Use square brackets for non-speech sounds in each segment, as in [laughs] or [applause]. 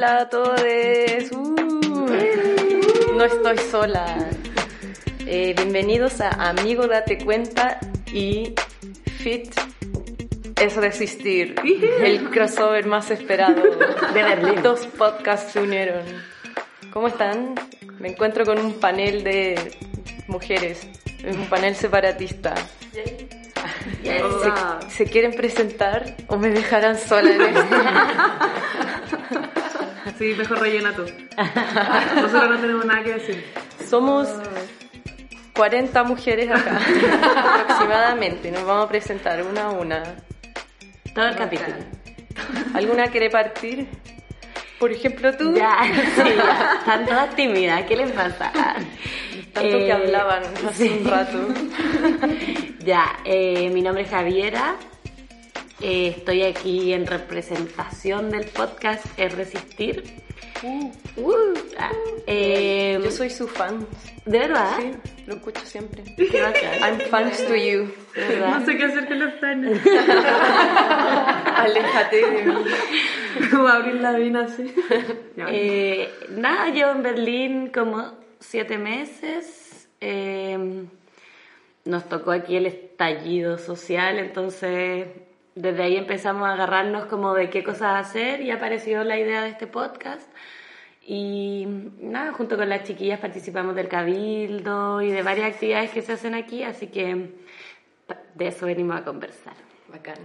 Hola, a todos. Uh, no estoy sola. Eh, bienvenidos a Amigo Date Cuenta y Fit es Resistir, el crossover más esperado De Berlín. Dos podcasts se unieron. ¿Cómo están? Me encuentro con un panel de mujeres, un panel separatista. ¿Se, se quieren presentar o me dejarán sola en esto? [laughs] Sí, mejor rellena tú. Nosotros no tenemos nada que decir. Somos 40 mujeres acá, [laughs] aproximadamente. Nos vamos a presentar una a una. Todo el capítulo. ¿Alguna quiere partir? Por ejemplo, tú. Ya, [laughs] sí, ya. Están todas tímidas. ¿Qué les pasa? Tanto que Eh, hablaban hace un rato. [laughs] Ya, eh, mi nombre es Javiera. Eh, estoy aquí en representación del podcast Es Resistir. Uh, ah, eh, Yo soy su fan. ¿De verdad? Sí, lo escucho siempre. I'm fans to you. No sé qué hacer con los planes. [laughs] Aléjate de mí. Como abrir la vina así. Eh, nada, llevo en Berlín como siete meses. Eh, nos tocó aquí el estallido social, entonces desde ahí empezamos a agarrarnos como de qué cosas hacer y apareció la idea de este podcast. Y nada, junto con las chiquillas participamos del cabildo y de varias actividades que se hacen aquí, así que de eso venimos a conversar. Bacán.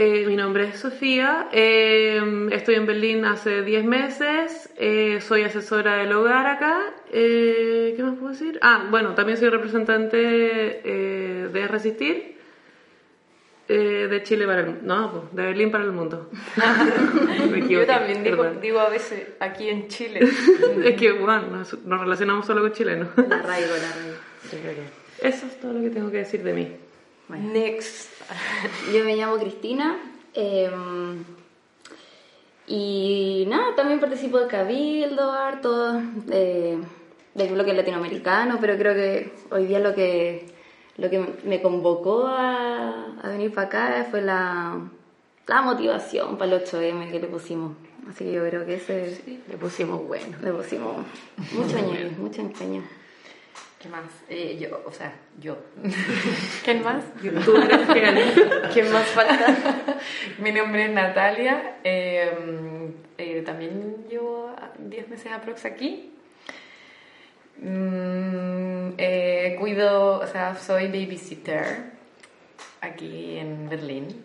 Eh, mi nombre es Sofía, eh, estoy en Berlín hace 10 meses, eh, soy asesora del hogar acá. Eh, ¿Qué más puedo decir? Ah, bueno, también soy representante eh, de Resistir, eh, de Chile para el mundo. No, pues, de Berlín para el mundo. [laughs] Me equivoqué, Yo también digo, digo a veces aquí en Chile. [laughs] Es que, bueno, nos, nos relacionamos solo con chilenos. La arraigo, la arraigo. Eso es todo lo que tengo que decir de mí. Next. [laughs] Yo me llamo Cristina eh, y nada, también participo de Cabildo, harto, de, del bloque latinoamericano, pero creo que hoy día lo que, lo que me convocó a, a venir para acá fue la, la motivación para el 8M que le pusimos. Así que yo creo que ese Le pusimos bueno. le pusimos mucho empeño, mucho empeño. ¿Qué más? Eh, yo, o sea, yo. [laughs] ¿Quién más? [laughs] ¿Quién más falta? [laughs] Mi nombre es Natalia. eh, eh, también llevo 10 meses aprox aquí. Mm, eh, cuido, o sea, soy babysitter aquí en Berlín.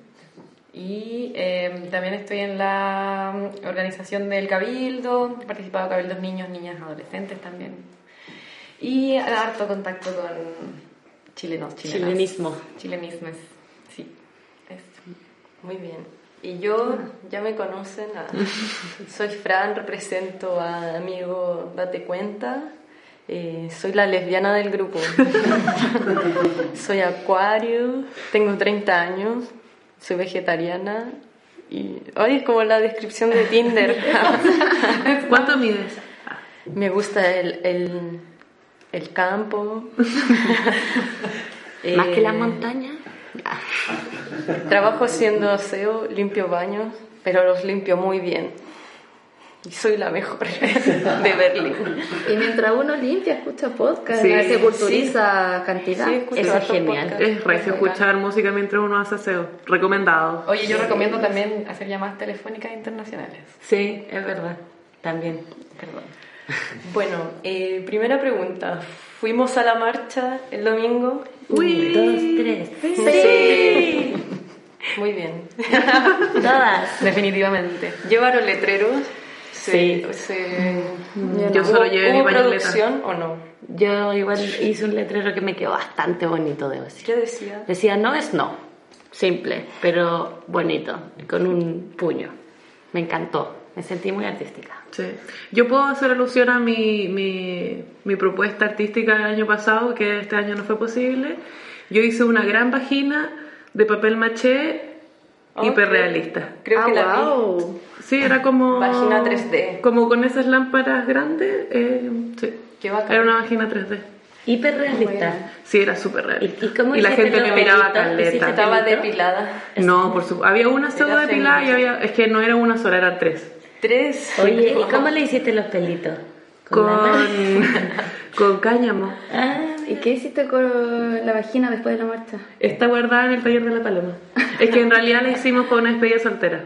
Y eh, también estoy en la organización del Cabildo, he participado en Cabildos niños, niñas, adolescentes también. Y harto contacto con chilenos, chilenas. Chilenismo. Chilenismes, sí. Eso. Muy bien. Y yo, ya me conocen, ah, soy Fran, represento a Amigo Date Cuenta. Eh, soy la lesbiana del grupo. [laughs] soy acuario, tengo 30 años, soy vegetariana y... Ay, es como la descripción de Tinder. [laughs] ¿Cuánto mides? me gusta el, el, el campo. [laughs] Más que Eh, las montañas. Trabajo haciendo aseo, limpio baños, pero los limpio muy bien. Y soy la mejor [laughs] de Berlín. Y mientras uno limpia, escucha podcast, Sí, se culturiza cantidad. Sí, escucho Eso es genial. podcasts. Es recio escuchar música mientras uno hace aseo. Recomendado. Oye, yo recomiendo también hacer llamadas telefónicas internacionales. Sí, es verdad. También. Perdón. [laughs] Bueno, eh, primera pregunta. Fuimos a la marcha el domingo. Uy. Dos, tres. Sí. Muy bien. Todas. [laughs] Definitivamente. ¿Llevaron letreros? Sí. Se- se- Yo solo ¿Hubo- llevé mi ¿Hubo pañoleta. producción o no? Yo igual hice un letrero que me quedó bastante bonito, debo decir. ¿Qué decía? Decía, no es no. Simple, pero bonito. Con un puño. Me encantó. Me sentí muy artística. Sí. Yo puedo hacer alusión a mi, mi, mi propuesta artística del año pasado, que este año no fue posible. Yo hice una gran vagina de papel maché Oh, hiperrealista. Creo ah, que la vi. wow. Sí, era como... Vagina 3D. Como con esas lámparas grandes. eh, sí. Qué bacán. Era una vagina 3D. Hiperrealista. Sí, era súper realista. ¿Y- y cómo la hiciste gente me miraba caleta. ¿Hiciste Estaba depilada. No, por supuesto. Había una sola depilada y había. Es que no era una sola, eran tres. Tres. Oye, ¿y [laughs] cómo le hiciste los pelitos? la mano? Con. [laughs] con cáñamo. Ah, ¿Y qué hiciste con la vagina después de la marcha? Está guardada en el taller de la paloma. Es que en realidad la hicimos para una despedida soltera.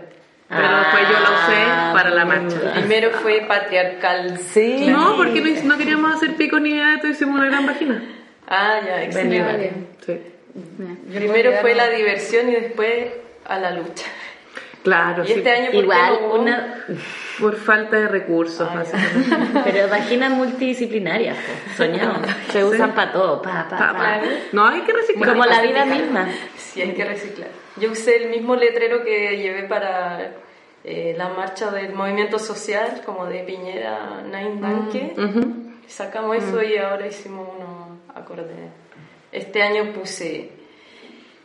Pero después yo la usé para la marcha. Primero fue patriarcal. sí. No, porque no, no queríamos hacer pico ni nada, entonces hicimos una gran vagina. Ah, ya, excelente. Sí. Primero fue la diversión y después a la lucha. Claro, Y sí. este año, ¿por qué Igual, no una. Por falta de recursos, básicamente. Pero vaginas multidisciplinarias, po, soñado. Se usan para todo, pa, pa, Pa, pa. No, hay que reciclar. Como la vida misma. Sí, hay que reciclar. Yo usé el mismo letrero que llevé para eh, la marcha del movimiento social, como de Piñera Nine Danke. Sacamos eso y ahora hicimos uno acorde. Este año puse,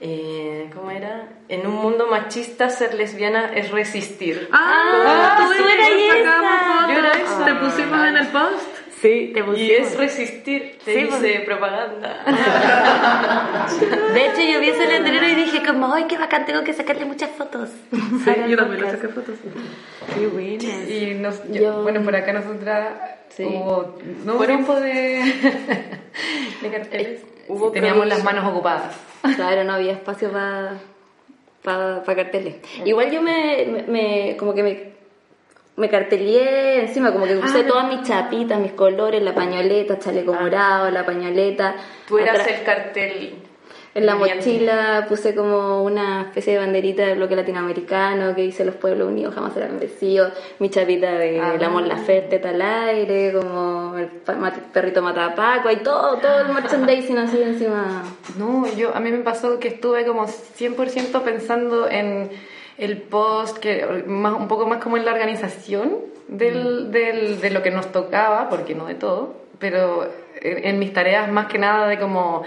eh, ¿cómo era? En un mundo machista ser lesbiana es resistir. Ah, Ah, tú eres esa. Yo era te pusimos en el post. Sí, te Y es resistir, te Sí, pues. dice propaganda. De hecho, yo vi ese letrero y dije como, ¡ay, qué bacán! Tengo que sacarle muchas fotos. Sí, yo también le saqué fotos. Qué buena. Y nos, yo- Yo- bueno, por acá nosotras Sí. hubo no Fueron- tiempo de, [laughs] de carteles. Hubo teníamos las manos ocupadas. [laughs] Claro, no había espacio para pa, pa carteles. Igual yo me, me- me- como que me, me cartelié encima, como que usé todas mis chapitas, mis colores, la pañoleta, chaleco morado, la pañoleta. Tú eras Atrás- el cartel. En la mochila puse como una especie de banderita del bloque latinoamericano que dice los pueblos unidos jamás serán vencidos, mi chapita de Ah. la Mon Laferte está al aire, como el perrito matapaco, hay todo, todo el merchandising así encima. No, yo a mí me pasó que estuve como 100% pensando en el post, que más, un poco más como en la organización del, del- de lo que nos tocaba, porque no de todo, pero en, en mis tareas más que nada de como,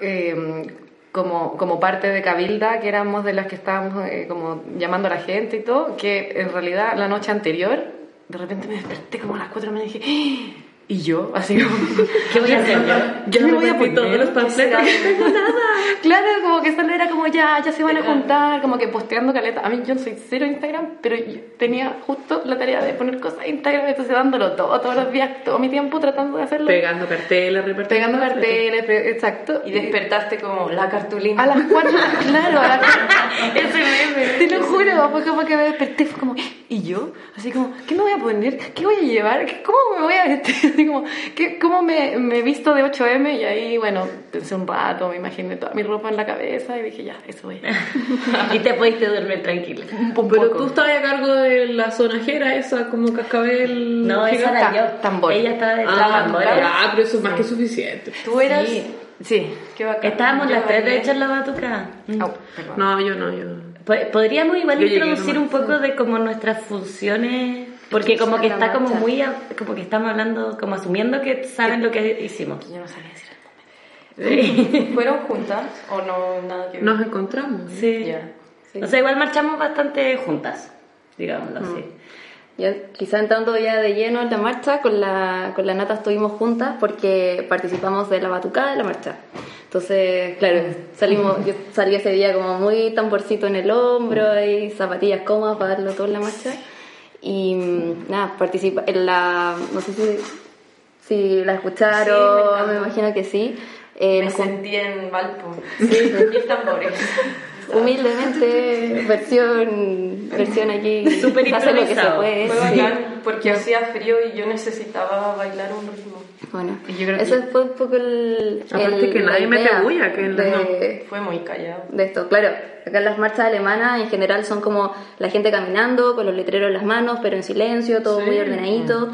eh, como, como parte de Cabilda, que éramos de las que estábamos eh, como llamando a la gente y todo, que en realidad la noche anterior, de repente me desperté como a las 4 de la mañana y dije, "¡Ah!". Y yo, así como... ¿Qué voy a hacer yo? Yo me voy a poner todos los ¿qué panfletos. [laughs] Claro, como que solo era como ya, ya se van a juntar, como que posteando caleta. A mí yo soy cero Instagram, pero yo tenía justo la tarea de poner cosas en Instagram, entonces dándolo todo, todos los días, todo mi tiempo tratando de hacerlo. Pegando carteles, repartiendo. Pegando carteles, pe- exacto. Y despertaste como la cartulina. A las cuatro, [laughs] claro, a las [laughs] Ese meme. Te lo juro, fue como que me desperté, fue como, ¿y yo? Así como, ¿qué me voy a poner? ¿Qué voy a llevar? ¿Qué- ¿Cómo me voy a vestir? [laughs] Así como, ¿qué, ¿cómo me, me he visto de 8M? Y ahí, bueno, pensé un rato, me imaginé toda mi ropa en la cabeza y dije, ya, eso es. [laughs] Y te pudiste dormir tranquila. Un Pero poco. tú estabas a cargo de la sonajera esa, como cascabel. No, esa era yo. tambor. Ella estaba de Ah, tambor. ah, pero eso es más que suficiente. Tú eras... Sí, sí. Qué bacán. Estábamos las tres, de hecho, en la batuca. Au, perdón. No, yo no, yo. Po- Podríamos igual introducir un poco de como nuestras funciones, porque como que está como muy, como que estamos hablando, como asumiendo que saben lo que hicimos. Yo no sabía decir. [laughs] ¿Fueron juntas o no nada que ver? Nos encontramos. Sí. O sea, igual marchamos bastante juntas, digámoslo así. Ya, quizá entrando ya de lleno en la marcha, con la, con la Nata estuvimos juntas porque participamos de la batucada de la marcha. Entonces, claro, salimos, yo salí ese día como muy tamborcito en el hombro y zapatillas cómodas para darlo todo en la marcha. Y mm, nada, participa en la, no sé si, si la escucharon, Sí, me me imagino que sí. Eh, Me sentí en Valpo. Sí, [laughs] mil tambores. [laughs] humildemente, versión, versión aquí, Súper hace lo que se improvisado. puede. Fue sí. bacán porque hacía frío y yo necesitaba bailar un ritmo. Bueno, creo que- eso fue un poco el. Aparte el- que nadie mete idea bulla, que de, Fue muy callado. de esto. Claro, acá en las marchas alemanas en general son como la gente caminando con los letreros en las manos, pero en silencio, todo muy ordenadito.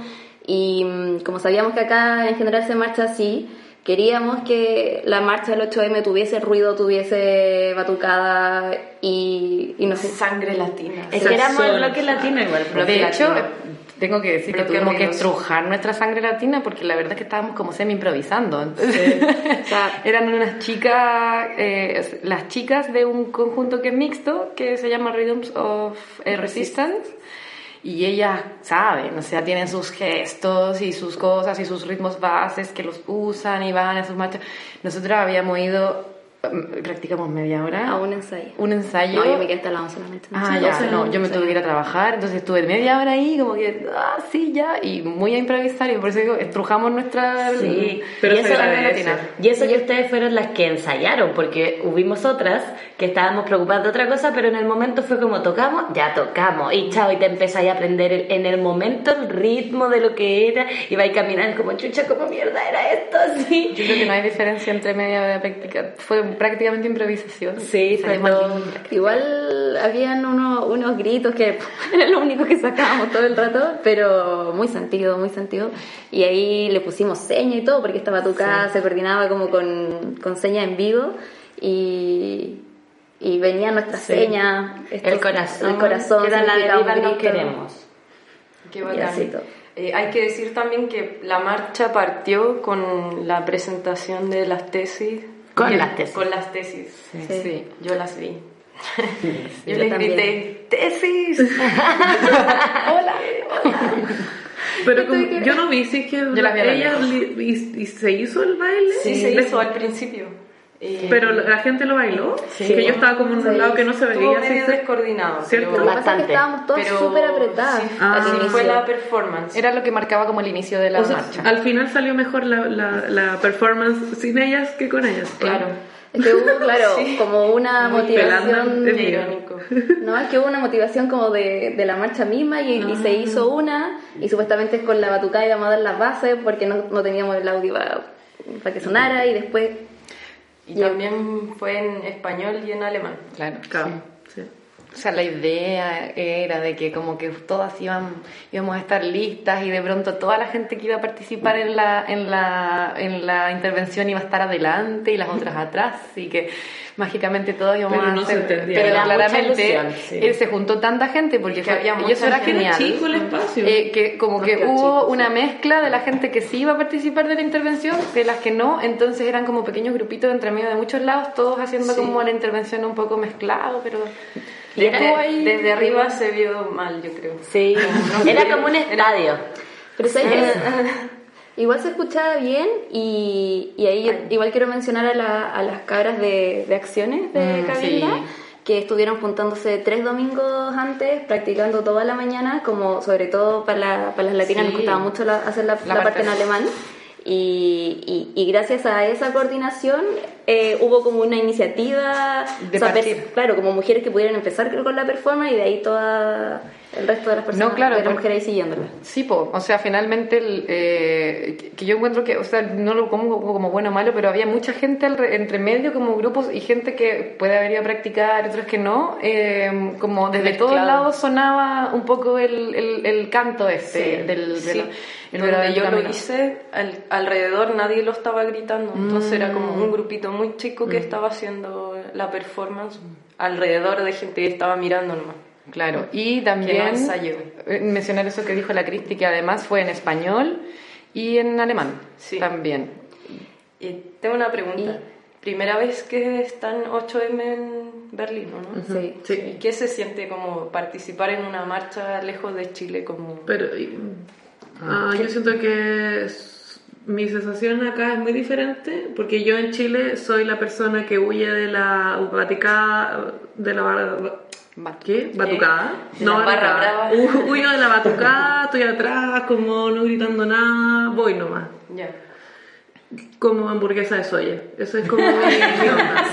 Y mm, como sabíamos que acá en general se marcha así, queríamos que la marcha del 8M tuviese ruido, tuviese batucada y, y no sé. Sangre latina. Es que éramos el bloque latino igual. De hecho. Tengo que decir que Bloque tuvimos que estrujar nuestra sangre latina porque la verdad es que estábamos como semi improvisando. Entonces, [laughs] O sea, eran unas chicas, eh, las chicas de un conjunto que es mixto, que se llama Rhythms of eh, Resistance. y ellas saben, o sea, tienen sus gestos y sus cosas y sus ritmos bases que los usan y van a sus marchas. Nosotros habíamos ido practicamos media hora. A un ensayo. Un ensayo. No, yo me quedé instalado solamente. Ah, ya, no, yo me tuve que ir a trabajar, entonces estuve media hora ahí, como que, ah, sí, ya, y muy a improvisar, y por eso digo, estrujamos nuestra. Sí, Pero y eso, y eso que ustedes fueron las que ensayaron, porque hubimos otras que estábamos preocupadas de otra cosa, pero en el momento fue como tocamos, ya tocamos, y chao, y te empezáis a aprender el- en el momento el ritmo de lo que era, y vais caminando como chucha, como mierda era esto, [laughs] así. Yo creo que no hay diferencia entre media hora de práctica, fue prácticamente improvisación. Sí, aquí. Igual habían uno- unos gritos que [laughs] era lo único que sacábamos todo el rato, pero muy sentido, muy sentido. Y ahí le pusimos seña y todo, porque esta batucada se coordinaba como con, con seña en vivo y, y venía nuestra Sí. seña. el estos- corazón, el corazón que era la de viva grito. queremos. Qué Y bacán. así todo. Eh, hay que decir también que la marcha partió con la presentación de las tesis. Con las tesis. Con las tesis. Sí. Sí, yo las vi. [laughs] yo yo les también. grité, ¡tesis! [laughs] ¡Hola! Pero como- yo no vi si es que vi a la ella li- y, y se hizo el baile. Sí, se Les- hizo al principio. Eh, Pero la gente lo bailó. que yo estaba como en un Sí. lado que no se veía. así descoordinado. ¿Cierto? pero- Lo que pasa es Bastante. que estábamos todos súper apretadas sí, Ah. así fue la performance. Era lo que marcaba como el inicio de la O sea, marcha. al final salió mejor la, la, la performance sin ellas que con ellas. Claro. Es que hubo, claro, [laughs] como una motivación... es irónico. No, es que hubo una motivación como de, de la marcha misma y, y se hizo una y supuestamente con la batucada íbamos a dar las bases porque no, no teníamos el audio para, para que sonara y después... Y también fue en español y en alemán. Claro. Claro, sí. O sea, la idea era de que como que todas iban, íbamos a estar listas y de pronto toda la gente que iba a participar en la, en la, en la intervención iba a estar adelante y las otras atrás y que mágicamente todos íbamos Pero a no se hacer- entendía. Pero claramente ilusión, sí. eh, se juntó tanta gente porque fue, había y mucha eso era gente. genial. Chico el espacio. Eh, que como que hubo chico, una mezcla de la gente que sí iba a participar de la intervención de las que no, entonces eran como pequeños grupitos entre medio de muchos lados, todos haciendo Sí. como la intervención un poco mezclado, pero. Desde arriba se vio mal, yo creo. Sí, [laughs] era como un estadio. Pero ¿sabes qué? Igual se escuchaba bien y, y ahí yo igual quiero mencionar a, la- a las cabras de, de acciones de Mm, Cabilda, sí. que estuvieron juntándose tres domingos antes, practicando toda la mañana, como sobre todo para, la- para las latinas Sí. nos costaba mucho la- hacer la, parte en alemán. Y, y- y gracias a esa coordinación eh, hubo como una iniciativa, De o sea, partir. pers- claro, como mujeres que pudieran empezar con la performance y de ahí toda el resto de las personas, No, claro, porque- mujeres ahí siguiéndola. Sí, po, o sea, finalmente, el, eh, que- que yo encuentro que, o sea, no lo como como bueno o malo, pero había mucha gente entre medio, como grupos, y gente que puede haber ido a practicar, otros que no, eh, como desde Mezclado. todos lados sonaba un poco el, el, el canto este del, Sí, del- el donde verdadero yo lo hice, al- alrededor nadie lo estaba gritando, entonces era como un grupito muy chico que estaba haciendo la performance alrededor de gente que estaba mirando nomás. Claro, y también no eh, mencionar eso que dijo la Cristi, que además fue en español y en alemán Sí. también. Y tengo una pregunta. Primera vez que están 8M en Berlín, ¿o ¿no? Sí. Sí. ¿Y qué se siente como participar en una marcha lejos de Chile como Pero y- ah, yo siento que mi sensación acá es muy diferente porque yo en Chile soy la persona que huye de la baticada, de la ¿Qué? ¿Batucada? De la barra batucada. brava. Hu- Huyo de la batucada, [laughs] estoy atrás, como no gritando nada, voy nomás. ya? Como hamburguesa de soya. Eso es como [laughs] mi, mi onda.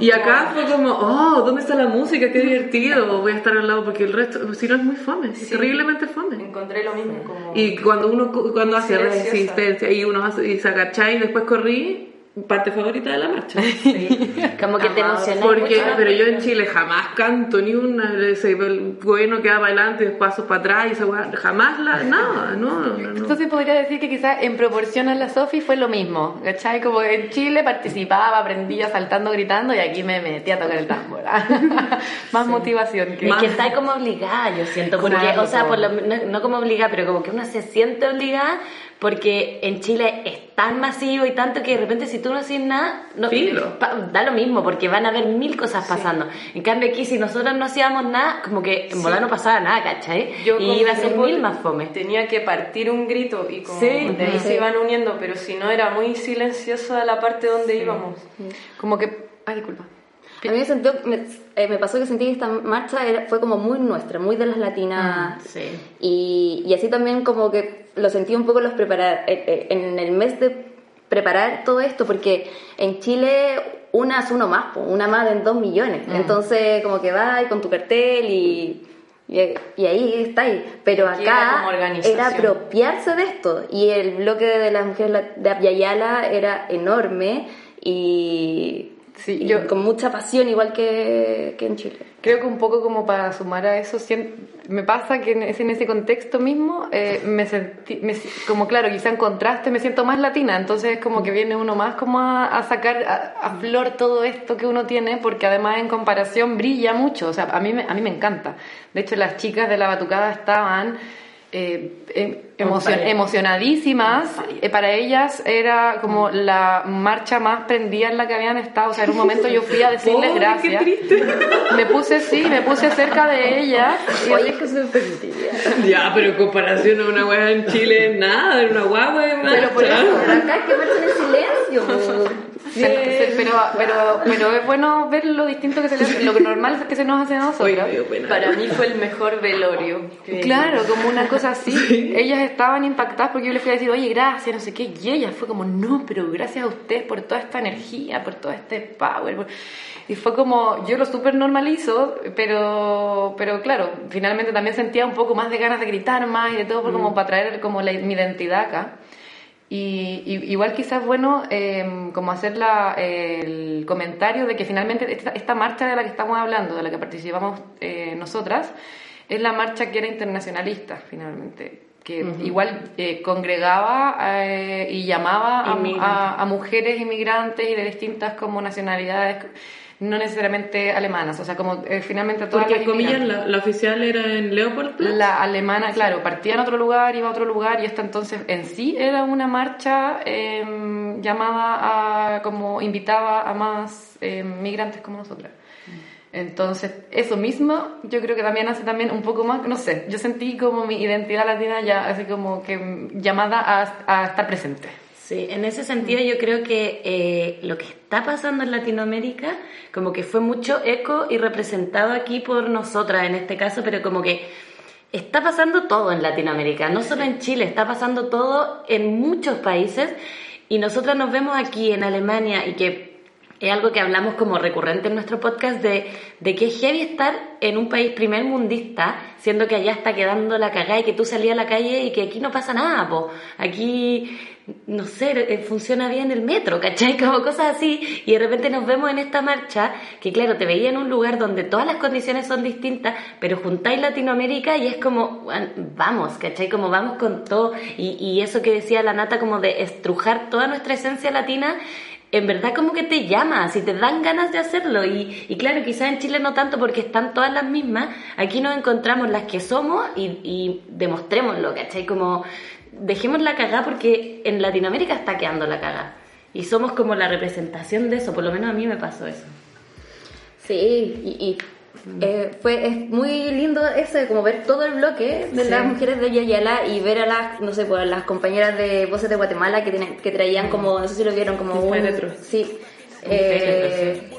Y acá fue como, oh, ¿dónde está la música? Qué divertido. Voy a estar al lado porque el resto, si no es muy fome, es Sí. terriblemente fome. Encontré lo mismo como Y cuando uno cu- cuando hace resistencia y uno hace, y se agacha y después corrí, parte favorita de la marcha. [laughs] Como que te Amado. emociona Porque, mucho. pero yo en Chile jamás canto ni una, ese, el gobierno queda para adelante y después pasos para atrás y esa jamás la, nada, no, no, no. Entonces podría decir que quizás en proporción a la Sofi fue lo mismo, ¿cachai? Como en Chile participaba, aprendía saltando, gritando y aquí me metí a tocar el tambor. [laughs] Más motivación que... Es que está como obligada, yo siento, porque, Claro, o sea, po. por lo- no, no como obligada, pero como que uno se siente obligada porque en Chile es tan masivo y tanto que de repente si tú no haces nada, no, da lo mismo porque van a haber mil cosas pasando. En cambio aquí si nosotros no hacíamos nada, como que en volar no pasaba nada, ¿cachai? Yo y iba a ser mil más fome. Tenía que partir un grito y como Sí. de ahí Sí. se iban uniendo, pero si no era muy silenciosa la parte donde íbamos. Como que... Ay, disculpa. A mí me, eh, me pasó que sentí que esta marcha era, fue como muy nuestra, muy de las latinas. Sí. Y, y así también como que lo sentí un poco los preparar, eh, eh, en el mes de preparar todo esto, porque en Chile una es uno más, una más de dos millones. Entonces como que vas con tu cartel y, y, y ahí está ahí. Pero acá era apropiarse de esto. Y el bloque de las mujeres de Abyayala era enorme y, Sí, y yo- con mucha pasión, igual que, que en Chile. Creo que un poco como para sumar a eso, me pasa que en ese, en ese contexto mismo, eh, me sentí, me como claro, quizá en contraste me siento más latina, entonces es como que viene uno más como a, a sacar a, a flor todo esto que uno tiene, porque además en comparación brilla mucho, o sea, a mí, me- a mí me encanta. De hecho, las chicas de la batucada estaban... eh, emocion- emocionadísimas, Eh, para ellas era como la marcha más prendida en la que habían estado, o sea, en un momento yo fui a decirles [laughs] Pobre, qué gracias. triste. Me puse, sí, me puse cerca de ellas. Y Oye, es que se. Ya, pero en comparación a una weá en Chile, nada, era una guagua Pero por eso, Pero acá hay que verse en el silencio. Sí, pero, pero, pero es bueno ver lo distinto que se le hace, lo normal que se nos hace a nosotros. Para mí fue el mejor velorio. Claro, como una cosa así. Ellas estaban impactadas porque yo les fui a decir, oye, gracias, no sé qué. Y ellas fue como, no, pero gracias a ustedes por toda esta energía, por todo este power. por-". Y fue como, yo lo súper normalizo, pero, pero claro, finalmente también sentía un poco más de ganas de gritar más y de todo, por como para traer como la- mi identidad acá. Y, y- igual quizás bueno eh, como hacer la- el comentario de que finalmente esta, esta marcha de la que estamos hablando, de la que participamos eh, nosotras, es la marcha que era internacionalista finalmente, que igual eh, congregaba eh, y llamaba a, a- a mujeres inmigrantes y de distintas como nacionalidades, no necesariamente alemanas, o sea, como eh, finalmente todas Porque, las comillas, la, la oficial era en Leopoldplatz. La alemana, claro, partía en otro lugar, iba a otro lugar y esta entonces en sí era una marcha eh, llamada a, como invitaba a más eh, migrantes como nosotras. Entonces, eso mismo yo creo que también hace también un poco más, no sé, yo sentí como mi identidad latina ya así como que llamada a, a estar presente. Sí, en ese sentido yo creo que eh, lo que está pasando en Latinoamérica como que fue mucho eco y representado aquí por nosotras en este caso, pero como que está pasando todo en Latinoamérica, no solo en Chile, está pasando todo en muchos países y nosotras nos vemos aquí en Alemania y que es algo que hablamos como recurrente en nuestro podcast de, de que es heavy estar en un país primer mundista, siendo que allá está quedando la cagada y que tú salías a la calle y que aquí no pasa nada, po. Aquí, no sé, eh, funciona bien el metro, ¿cachai? [laughs] Como cosas así. Y de repente nos vemos en esta marcha, que claro, te veía en un lugar donde todas las condiciones son distintas, pero juntáis Latinoamérica y es como, vamos, ¿cachai? Como vamos con todo. Y, y eso que decía la nata, como de estrujar toda nuestra esencia latina, en verdad como que te llama, si te dan ganas de hacerlo. Y, y claro, quizás en Chile no tanto porque están todas las mismas. Aquí nos encontramos las que somos y, y demostrémoslo, ¿cachai? Como dejemos la cagada porque en Latinoamérica está quedando la cagada. Y somos como la representación de eso, por lo menos a mí me pasó eso. Sí, y, y, eh, fue es muy lindo ese, como ver todo el bloque de las mujeres de Yayala y ver a las, no sé, pues, las compañeras de Voces de Guatemala que, tienen, que traían como, no sé si lo vieron, como un... féretro. Sí. Eh,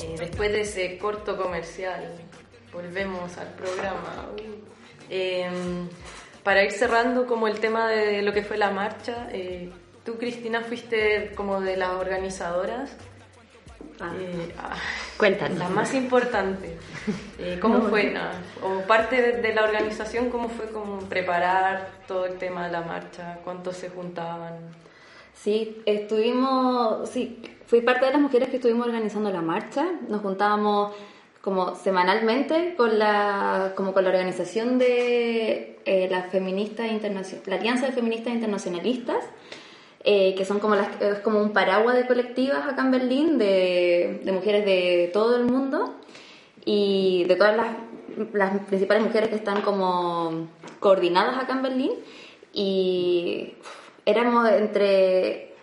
Eh, después de ese corto comercial, volvemos al programa. Eh, para ir cerrando como el tema de lo que fue la marcha, eh, tú Cristina fuiste como de las organizadoras. Eh, ah, Cuéntanos. la más importante. Eh, ¿Cómo fue? nada, o parte de, la organización, ¿cómo fue como preparar todo el tema de la marcha? ¿Cuántos se juntaban? Sí, estuvimos, sí, fui parte de las mujeres que estuvimos organizando la marcha. Nos juntábamos como semanalmente con la, como con la organización de eh, la feminista internacion- la Alianza de Feministas Internacionalistas, eh, que son como las, es como un paraguas de colectivas acá en Berlín de, de mujeres de todo el mundo. Y de todas las, las principales mujeres que están como coordinadas acá en Berlín. Y éramos entre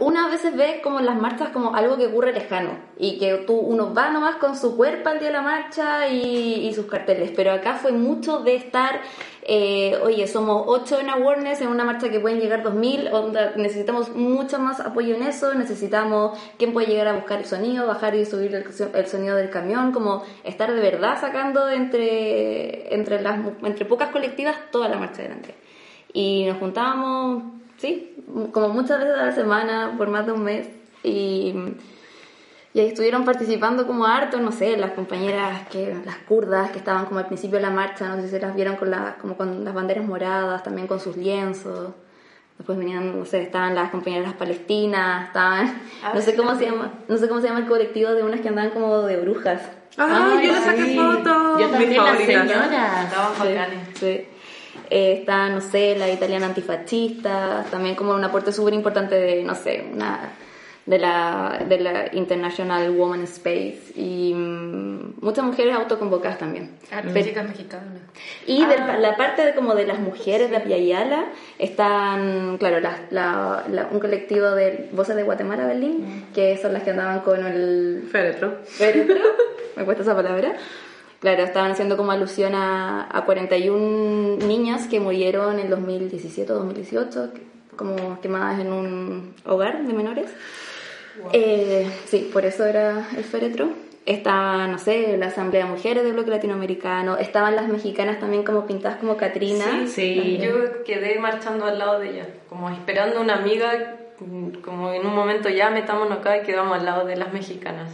una a veces ve como las marchas como algo que ocurre lejano y que tú uno va nomás con su cuerpo al día de la marcha y, sus carteles pero acá fue mucho de estar eh, oye somos ocho en awareness en una marcha que pueden llegar 2000 onda, necesitamos mucho más apoyo en eso necesitamos quién puede llegar a buscar el sonido bajar y subir el, sonido del camión como estar de verdad sacando entre entre las entre pocas colectivas toda la marcha adelante. Y nos juntábamos, sí, como muchas veces a la semana, por más de un mes. Y, y ahí estuvieron participando como harto, no sé, las compañeras, que las kurdas que estaban como al principio de la marcha, no sé si las vieron con, las como con las banderas moradas, también con sus lienzos. Después venían, no sé, estaban las compañeras palestinas, estaban, Ah, no sé sí, cómo se también. llama, no sé cómo se llama el colectivo de unas que andaban como de brujas. Ah, yo le saqué sí. fotos. Yo también, las señoras. Estaban Sí, bacanes. sí. Eh, está, no sé, la italiana antifascista, también como un aporte súper importante de, no sé, una de la, de la International Woman Space y mm, muchas mujeres autoconvocadas también. Chicas mexicanas. Y de la- la parte de, como de las mujeres de Apiayala están, claro, la- la- la- un colectivo de voces de Guatemala, Berlín, que son las que andaban con el Féretro. féretro, me cuesta esa palabra. Claro, estaban haciendo como alusión a, a 41 niñas que murieron en 2017 o 2018, como quemadas en un hogar de menores. Eh, sí, por eso era el féretro. Estaba, no sé, la Asamblea de Mujeres del Bloque Latinoamericano. Estaban las mexicanas también como pintadas como Catrina. Sí. Yo quedé marchando al lado de ella, como esperando una amiga, como en un momento ya metámonos acá y quedamos al lado de las mexicanas.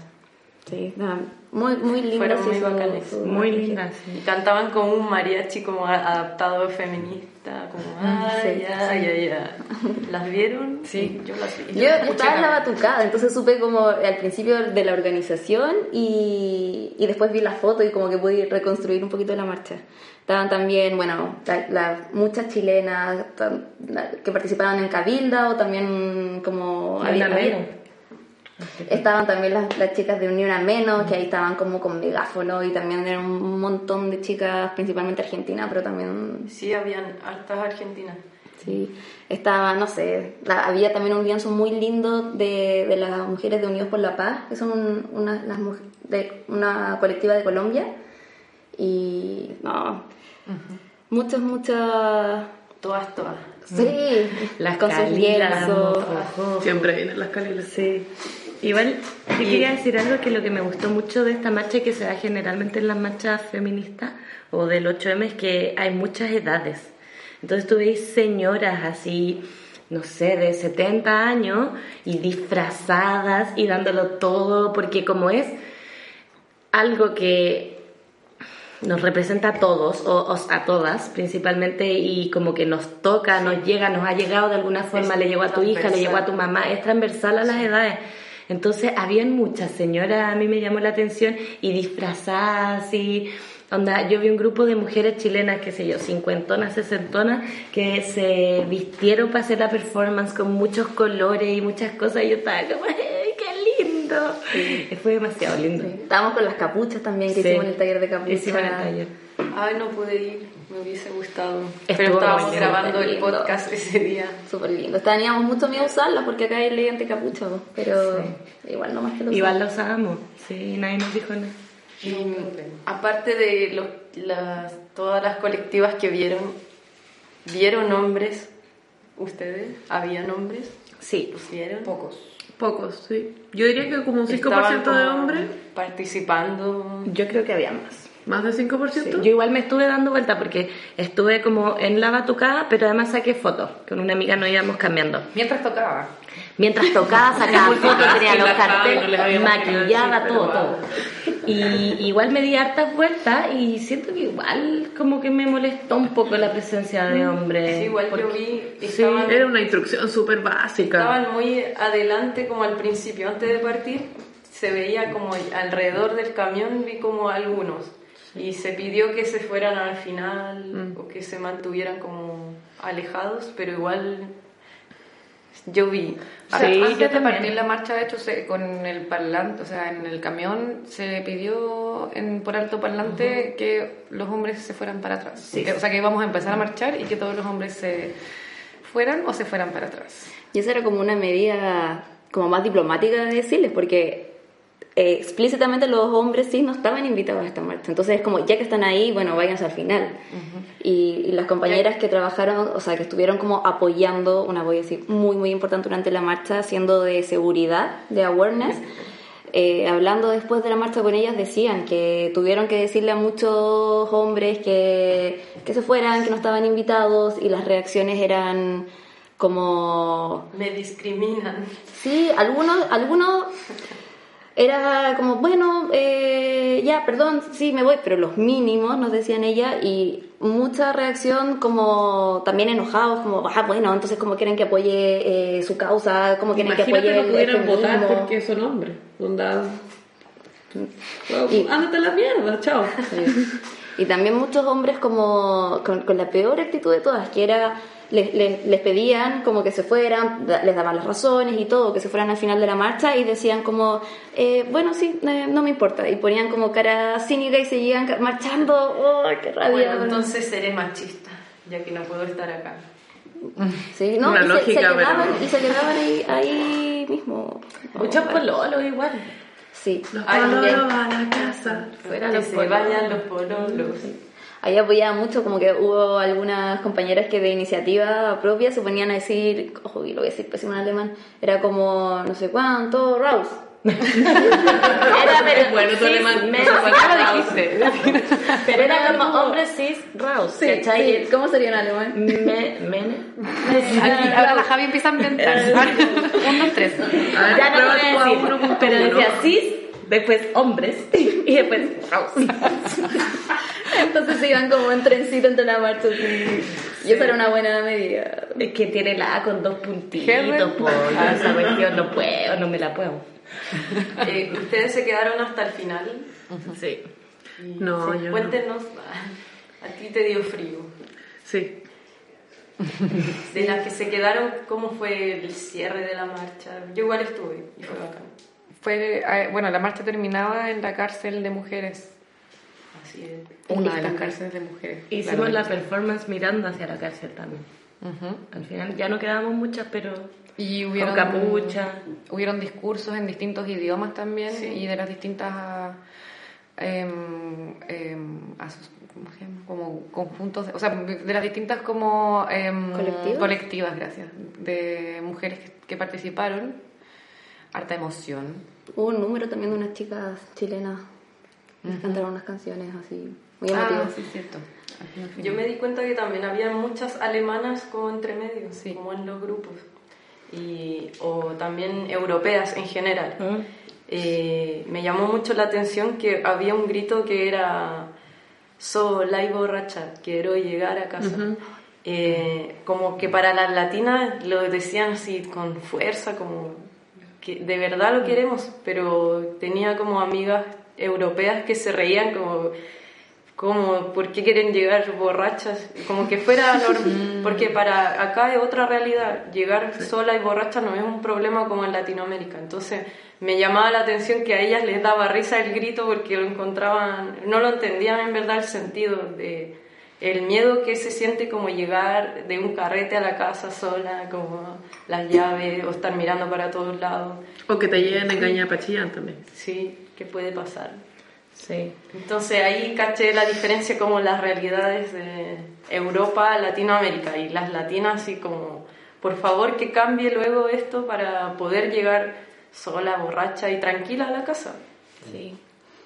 Sí, nada, muy, muy lindas. Fueron muy bacanes. su- Muy lindas, Y sí. cantaban con un mariachi como adaptado feminista, como ay, sí, ay, ay, ay. ¿Las vieron? Sí, yo las vi. Yo, estaba en la la- batucada, entonces supe como al principio de la organización y, y después vi las fotos y como que pude reconstruir un poquito la marcha. Estaban también, bueno, la- la- muchas chilenas la- que participaban en Cabilda o también como... Había-. Estaban también las, las chicas de Unión a Menos, que ahí estaban como con megáfono y también eran un montón de chicas, principalmente argentinas, pero también Sí, habían hartas argentinas. Sí, estaba, no sé, la- había también un lienzo muy lindo de, de las mujeres de Unidos por la Paz, que son un- una, las muj- de una colectiva de Colombia. Y, no, muchas, muchas... Todas, todas. Sí, [laughs] Las con sus. Siempre vienen las calilas. Sí. Igual, yo quería decir algo que lo que me gustó mucho de esta marcha y que se da generalmente en las marchas feministas o del 8M es que hay muchas edades. Entonces tú veis señoras así, no sé, de 70 años y disfrazadas y dándolo todo, porque como es algo que nos representa a todos, o, o a todas principalmente, y como que nos toca, nos llega, nos ha llegado de alguna forma, Es le llegó a tu hija, le llegó a tu mamá, es transversal a las edades. Entonces, habían muchas señoras, a mí me llamó la atención, y disfrazadas, y onda, yo vi un grupo de mujeres chilenas, qué sé yo, cincuentonas, sesentonas, que se vistieron para hacer la performance con muchos colores y muchas cosas, y yo estaba como, [laughs] ¡ay, qué lindo! Fue demasiado lindo. Sí, Estábamos con las capuchas también, que Sí. hicimos en el taller de capuchas. Hicimos en el taller. Ay, no pude ir, me hubiese gustado. Estuvo Pero estábamos muy grabando el lindo. podcast ese día. Súper lindo. Teníamos mucho miedo a usarlas porque acá hay ley anticapucha, po, pero igual no más que lo Igual usamos. lo usábamos, sí, nadie nos dijo nada. Y aparte de los- las, todas las colectivas que vieron, ¿vieron hombres ustedes? ¿Había hombres? Sí, ¿Los vieron? Pocos. Pocos, sí. Yo diría que como un 5% Estaban de hombres. Participando. yo creo que había más. ¿Más del 5%? Yo igual me estuve dando vuelta porque estuve como en la batucada, pero además saqué fotos. Con una amiga nos íbamos cambiando. Mientras tocaba. Mientras tocaba, [laughs] sacaba fotos, tenía los no carteles, que maquillaba todo, todo. Y igual me di hartas vueltas y siento que igual como que me molestó un poco la presencia de hombres. Sí, igual yo vi, Sí, Era una instrucción súper básica. estaban muy adelante como al principio, antes de partir, se veía como alrededor del camión, vi como algunos. Y se pidió que se fueran al final o que se mantuvieran como alejados, pero igual yo vi. Ah, Sí, yo antes de partir la marcha, de hecho, se- con el parlante, o sea, en el camión se pidió en, por alto parlante que los hombres se fueran para atrás. Que- o sea, que íbamos a empezar a marchar y que todos los hombres se fueran o se fueran para atrás. Y esa era como una medida como más diplomática de decirles, porque eh, explícitamente los hombres sí no estaban invitados a esta marcha. Entonces es como, ya que están ahí, bueno, váyanse al final. y, y las compañeras que trabajaron, o sea, que estuvieron como apoyando, una voy a decir, muy, muy importante durante la marcha, siendo de seguridad, de awareness. eh, hablando después de la marcha con ellas, decían que tuvieron que decirle a muchos hombres que, que se fueran, que no estaban invitados, y las reacciones eran como Me discriminan. Sí, algunos, algunos era como, bueno, eh, ya, perdón, sí, me voy, pero los mínimos, nos decían ella, y mucha reacción como también enojados, como, ah, bueno, entonces como quieren que apoye eh, su causa, como quieren que Imagínate apoye no el pudieran votar feminismo. porque son hombres. Onda... Y- Ándate a la mierda, chao. Y también muchos hombres como con, con la peor actitud de todas, que era, les, les, les pedían como que se fueran, les daban las razones y todo, que se fueran al final de la marcha y decían como, eh, bueno, sí, eh, no me importa. Y ponían como cara cínica y seguían marchando. ¡Oh, qué rabia! Bueno, entonces seré machista, ya que no puedo estar acá. Sí, ¿no? Una y, se, se pero- quedaban, y se quedaban ahí, ahí mismo. Muchos pololos igual. Sí. Los pololos a la casa. Fuera que los se pololos. vayan los pololos. Ahí apoyaba mucho, como que hubo algunas compañeras que de iniciativa propia se ponían a decir, ojo, y lo voy a decir pésimo en alemán, era como no sé cuánto, Raus. [laughs] Era, pero, Bueno, tu alemán, ya lo Raus. dijiste. Pero era como hombre cis raus, ¿cachai? Sí, ¿Cómo sería en alemán? Me, mene. Aquí, ahora la Javi empieza a inventar. [laughs] Un, dos, tres. A ver, Ya no lo voy a decir, 1.1. pero decía cis, después hombres [laughs] y después raus. [laughs] Entonces se iban como en trencito entre la marcha. Y esa era una buena medida. Es que tiene la A con dos puntitos, po. Yo esa cuestión no puedo, no me la puedo. [laughs] Eh, Ustedes se quedaron hasta el final. Sí. No, sí, yo no. Cuéntenos, a ti te dio frío. Sí. De las que se quedaron, ¿cómo fue el cierre de la marcha? Yo igual estuve y fue bacán. Fue, eh, bueno, la marcha terminaba en la cárcel de mujeres. Así es. Una de las cárceles de mujeres. Hicimos la performance mirando hacia la cárcel también. Al final ya no quedábamos muchas, pero Y hubieron, con capucha. Hubieron discursos en distintos idiomas también y de las distintas em, em, aso- ¿cómo se llama? como conjuntos, o sea, de las distintas como em, ¿Colectivas? colectivas, gracias, de mujeres que, que participaron. Harta emoción. Hubo un número también de unas chicas chilenas que cantaron unas canciones así, muy Ah, emotivas. sí, cierto. Yo me di cuenta que también había muchas alemanas como entre medio, Sí. como en los grupos. Y, o también europeas en general. Eh, me llamó mucho la atención que había un grito que era Sola y borracha, quiero llegar a casa. Eh, como que para las latinas lo decían así con fuerza, como que de verdad lo queremos, pero tenía como amigas europeas que se reían como como por qué quieren llegar borrachas como que fuera norm- [laughs] porque para acá es otra realidad. Llegar sola y borracha no es un problema como en Latinoamérica. Entonces me llamaba la atención que a ellas les daba risa el grito porque lo encontraban no lo entendían en verdad el sentido de el miedo que se siente como llegar de un carrete a la casa sola como las llaves o estar mirando para todos lados O que te lleven a engañar para Chillán también. sí qué puede pasar Sí. entonces ahí caché la diferencia como las realidades de Europa, Latinoamérica y las latinas así como, por favor que cambie luego esto para poder llegar sola, borracha y tranquila a la casa. Sí.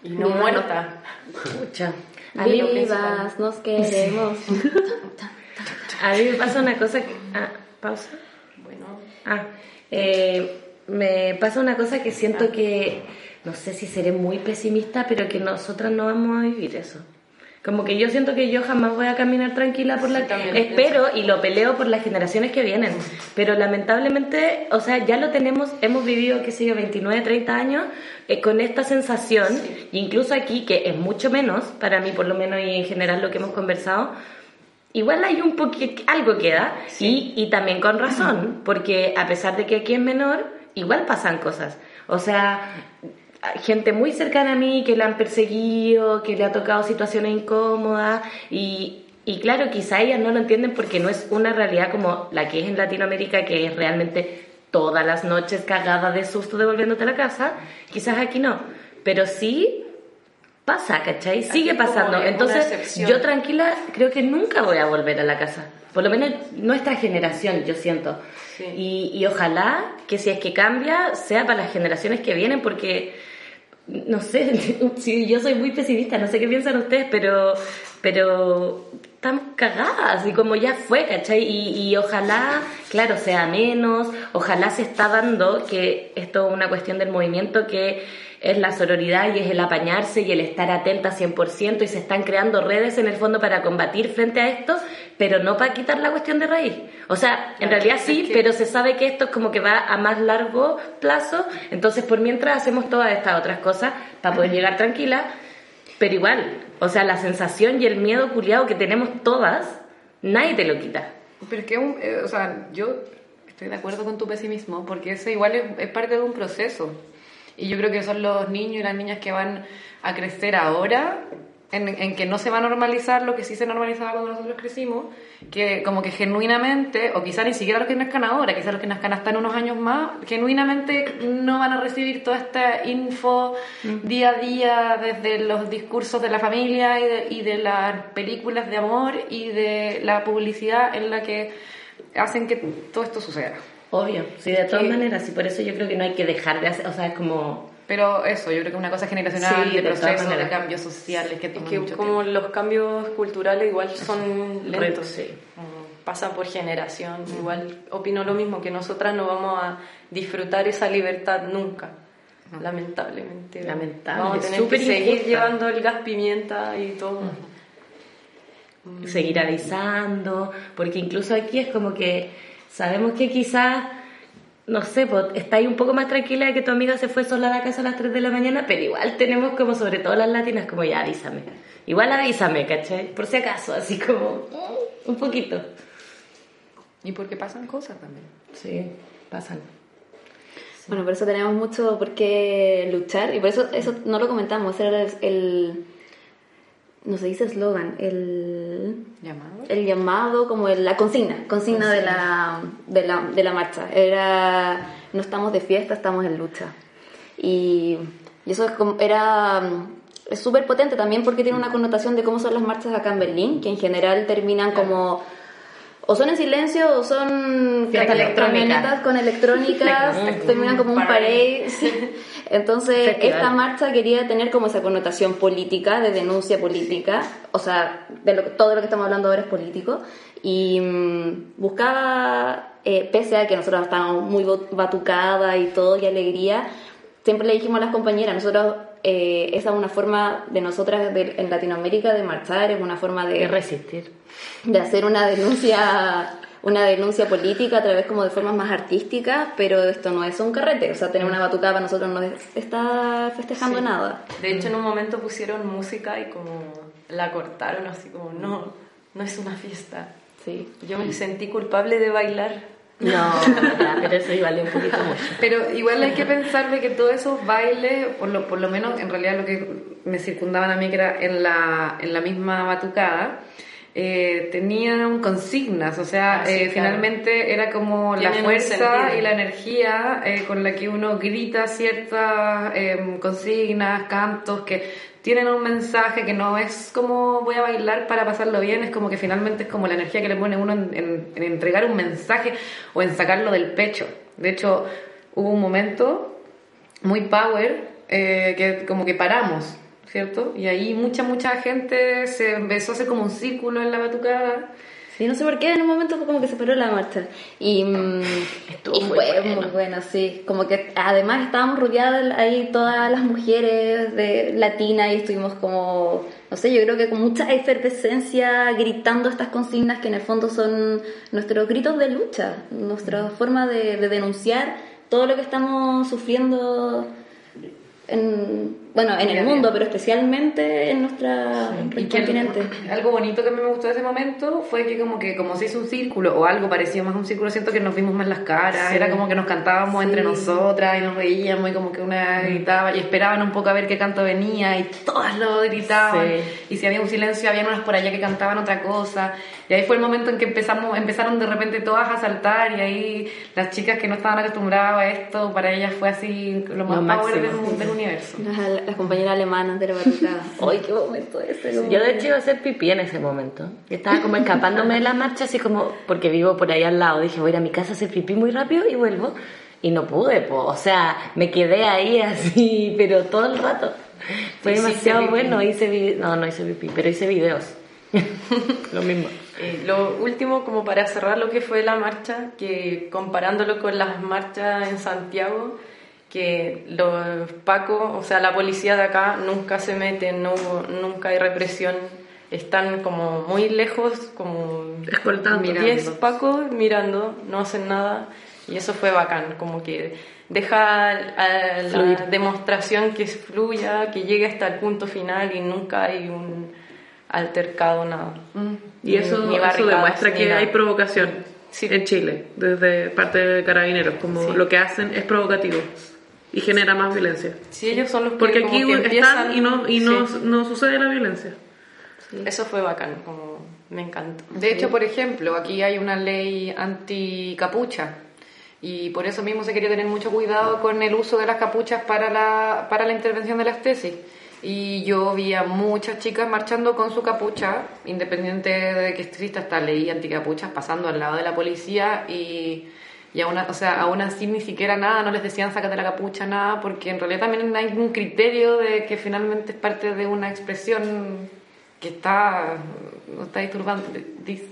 Y no Viva. muerta. Pucha. A mí, Vivas, nos queremos. [laughs] a mí me pasa una cosa que... Ah, pausa. Bueno, Ah, eh, me pasa una cosa que siento que, no sé si seré muy pesimista, pero que nosotras no vamos a vivir eso. Como que yo siento que yo jamás voy a caminar tranquila por la... Sí, también Espero y lo peleo por las generaciones que vienen. Pero lamentablemente, o sea, ya lo tenemos, hemos vivido, qué sé yo, 29, 30 años eh, con esta sensación, e incluso aquí, que es mucho menos, para mí por lo menos y en general lo que hemos conversado, Igual hay un poquito, algo queda, y, y también con razón, porque a pesar de que aquí es menor, igual pasan cosas. O sea, gente muy cercana a mí que la han perseguido, que le ha tocado situaciones incómodas, y, y claro, quizá ellas no lo entienden porque no es una realidad como la que es en Latinoamérica, que es realmente todas las noches cagada de susto devolviéndote a la casa, quizás aquí no, pero sí pasa, ¿cachai? Sigue pasando. Entonces, yo tranquila creo que nunca voy a volver a la casa. Por lo menos nuestra generación, yo siento. Y, y ojalá que si es que cambia, sea para las generaciones que vienen, porque, no sé, [laughs] si yo soy muy pesimista, no sé qué piensan ustedes, pero, pero estamos cagadas y como ya fue, ¿cachai? Y, y ojalá, claro, sea menos, ojalá se está dando que esto es una cuestión del movimiento que es la sororidad y es el apañarse y el estar atenta 100% y se están creando redes en el fondo para combatir frente a esto, pero no para quitar la cuestión de raíz. O sea, en realidad sí, es que- pero se sabe que esto es como que va a más largo plazo, entonces por mientras hacemos todas estas otras cosas para poder llegar tranquila, pero igual, o sea, la sensación y el miedo culiado que tenemos todas, nadie te lo quita. Pero es que, eh, o sea, yo estoy de acuerdo con tu pesimismo, porque eso igual es, es parte de un proceso. Y yo creo que son los niños y las niñas que van a crecer ahora, en, en que no se va a normalizar lo que sí se normalizaba cuando nosotros crecimos, que como que genuinamente, o quizá ni siquiera los que nazcan ahora, quizá los que nazcan hasta en unos años más, genuinamente no van a recibir toda esta info día a día desde los discursos de la familia y de, y de las películas de amor y de la publicidad en la que hacen que todo esto suceda. Obvio, sí, de todas Que- maneras, y por eso yo creo que no hay que dejar de hacer, o sea, es como... Pero eso, yo creo que una cosa generacional, Sí, de procesos, de cambios sociales que es que mucho como tiempo. los cambios culturales igual son lentos. Sí. Como Pasan por generación. Igual opino lo mismo, que nosotras no vamos a disfrutar esa libertad nunca. Lamentablemente. Lamentable, Vamos a tener súper que seguir injusta. llevando el gas pimienta y todo. seguir avisando, porque incluso aquí es como que sabemos que quizás, no sé, pues, está ahí un poco más tranquila de que tu amiga se fue sola a la casa a las 3 de la mañana, pero igual tenemos como, sobre todo las latinas, como ya avísame. Igual avísame, ¿cachai? Por si acaso, así como mm, un poquito. Y porque pasan cosas también. Sí, pasan. Bueno, por eso tenemos mucho por qué luchar y por eso eso no lo comentamos, ese era el, el- no se dice eslogan, el, ¿Llamado? el llamado, como el- la consigna, consigna de la, de, la, de la marcha. Era, no estamos de fiesta, estamos en lucha. Y, y eso es como- era mm, es súper potente también porque tiene una connotación de cómo son las marchas acá en Berlín, que en general terminan como... O son en silencio o son camionetas con electrónicas, [laughs] terminan como un parade. Entonces, Festival. esta marcha quería tener como esa connotación política, de denuncia política, o sea, de lo, todo lo que estamos hablando ahora es político, y mm, buscaba, eh, pese a que nosotros estábamos muy batucada y todo, y alegría, siempre le dijimos a las compañeras, nosotros, eh, esa es una forma de nosotras de- en Latinoamérica de marchar, es una forma De de, resistir. de hacer una denuncia una denuncia política a través como de formas más artísticas, pero esto no es un carrete, o sea, tener una batucada para nosotros no es- está festejando Sí. nada. De hecho, en un momento pusieron música y como la cortaron así como, no, no es una fiesta. Sí. Yo me sentí culpable de bailar. No, [laughs] ya, pero eso igual un poquito mucho. Pero igual hay que pensar de que todos esos bailes, por lo, por lo menos en realidad lo que me circundaban a mí, que era en la, en la misma batucada, eh, tenían consignas, o sea, Ah, sí, eh, claro. finalmente era como la Tienen fuerza y la energía eh, con la que uno grita ciertas eh, consignas, cantos que tienen un mensaje que no es como voy a bailar para pasarlo bien, es como que finalmente es como la energía que le pone uno en, en- en entregar un mensaje o en sacarlo del pecho. De hecho, hubo un momento muy power eh, que como que paramos ¿cierto? Y ahí mucha, mucha gente se empezó a hacer como un círculo en la batucada. Sí, no sé por qué, en un momento como que se paró la marcha. Y, mm, [laughs] Estuvo y muy fue bueno. muy bueno, sí. Como que además estábamos rodeadas ahí todas las mujeres de latinas y estuvimos como, no sé, yo creo que con mucha efervescencia gritando estas consignas que en el fondo son nuestros gritos de lucha, nuestra forma de, de denunciar todo lo que estamos sufriendo en, bueno, en el mundo, pero especialmente en nuestra Y nuestro que continente. algo bonito que a mí me gustó de ese momento fue que como que como se hizo un círculo o algo parecido más a un círculo, siento que nos vimos más las caras, era como que nos cantábamos entre nosotras y nos reíamos y como que una gritaba y esperaban un poco a ver qué canto venía y todas lo gritaban. Sí. y si había un silencio había unas por allá que cantaban otra cosa. Y ahí fue el momento en que empezamos empezaron de repente todas a saltar y ahí las chicas que no estaban acostumbradas a esto para ellas fue así lo más power del, del universo. Las, las compañeras alemanas de la batucada. [laughs] ¡Ay, qué momento ese! Yo de hecho iba a hacer pipí en ese momento. Yo estaba como escapándome de la marcha, así como, porque vivo por ahí al lado. Dije, voy a ir a mi casa a hacer pipí muy rápido y vuelvo. Y no pude, pues. O sea, me quedé ahí así, pero todo el rato. Fue Hiciste demasiado bueno. Hice vi- No, no hice pipí, pero hice videos. [laughs] Lo mismo. Eh, lo último, como para cerrar lo que fue la marcha, que comparándolo con las marchas en Santiago, que los pacos, o sea, la policía de acá nunca se mete, no, nunca hay represión, están como muy lejos, como Escoltando. 10 pacos mirando, no hacen nada, y eso fue bacán, como que deja a la Fluir. demostración que fluya, que llegue hasta el punto final y nunca hay un altercado, nada. Y eso, Ni eso barricadas, demuestra ni que nada. hay provocación Sí. en Chile, desde parte de carabineros, como lo que hacen es provocativo y genera más violencia. Sí, ellos son los que Porque aquí que están empiezan- y no, y no, Sí. no sucede la violencia. Eso fue bacán, como me encantó. De hecho, por ejemplo, aquí hay una ley anti-capucha y por eso mismo se quería tener mucho cuidado con el uso de las capuchas para la, para la intervención de las tesis. Y yo vi a muchas chicas marchando con su capucha, independiente de que exista esta ley anticapuchas, pasando al lado de la policía y, y aún, o sea, aún así ni siquiera nada, no les decían sácate la capucha, nada, porque en realidad también hay un criterio de que finalmente es parte de una expresión que está, no está disturbando, dis-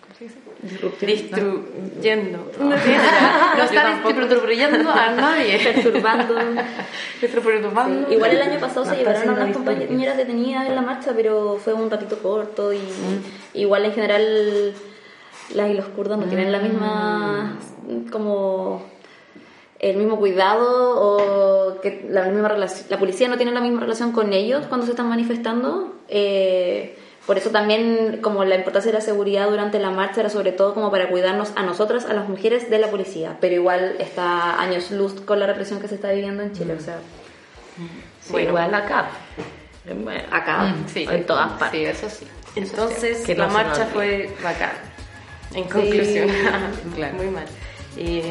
¿cómo se dice? Distruyendo. [laughs] No, está distribuyendo a nadie. [laughs] Perturbando. Igual el año pasado No se llevaron a unas compañeras detenidas en la marcha, pero fue un ratito corto y igual en general las y los kurdos no tienen la misma como el mismo cuidado o que la misma relación, la policía no tiene la misma relación con ellos cuando se están manifestando. eh, por eso también como la importancia de la seguridad durante la marcha era sobre todo como para cuidarnos a nosotras, a las mujeres de la policía, pero igual está años luz con la represión que se está viviendo en Chile, o sea, Sí, Bueno. igual acá. acá. Mm, sí, En todas partes. Sí, eso sí. Entonces, Que la no se nos marcha fue bacán. En conclusión, [laughs] Claro. muy mal. Eh,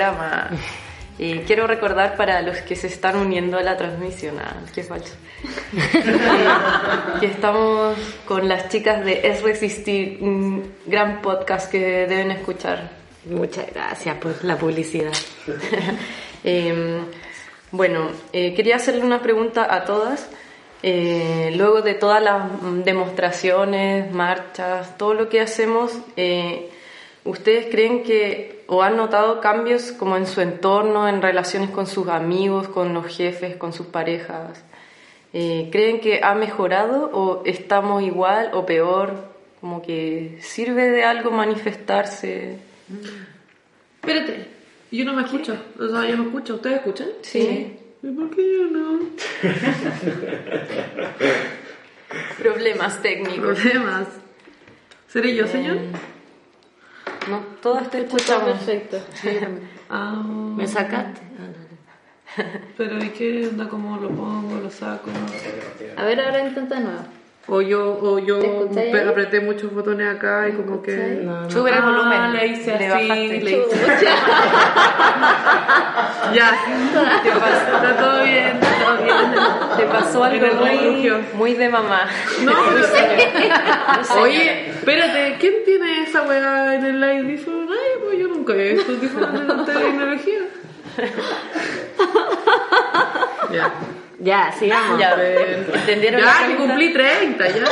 programa. Eh, quiero recordar para los que se están uniendo a la transmisión, ah, qué falso, que estamos con las chicas de Es Resistir, un gran podcast que deben escuchar. Muchas gracias por la publicidad. [laughs] Eh, bueno, eh, quería hacerle una pregunta a todas. eh, luego de todas las demostraciones, marchas, todo lo que hacemos, eh, ¿ustedes creen que o han notado cambios como en su entorno, en relaciones con sus amigos, con los jefes, con sus parejas? Eh, ¿Creen que ha mejorado o estamos igual o peor? Como que sirve de algo manifestarse. Espérate, yo no me escucho. O sea, yo no escucho. ¿Ustedes escuchan? Sí. ¿Y por qué yo no? [laughs] Problemas técnicos. Problemas. ¿Seré yo, señor? No, todas te escuchamos. Perfecto. [laughs] Ah, ¿Me sacaste? [laughs] pero ¿y qué onda? ¿Cómo lo pongo? ¿Lo saco? A ver, ahora intenta de nuevo. O yo, o yo apreté muchos botones acá y como que... No, no. Sube el Ah, volumen. le hice Le así, bajaste. le hice... [laughs] Ya, Te pasó, está todo bien, está todo bien. te pasó algo muy, muy de mamá. No, [laughs] pero... Oye, espérate, ¿quién tiene esa weá en el audífono? Ay, pues yo nunca he visto de la tecnología. [laughs] Ya. Ya, sigamos. Ya, ¿entendieron Ya, que cumplí 30, ya.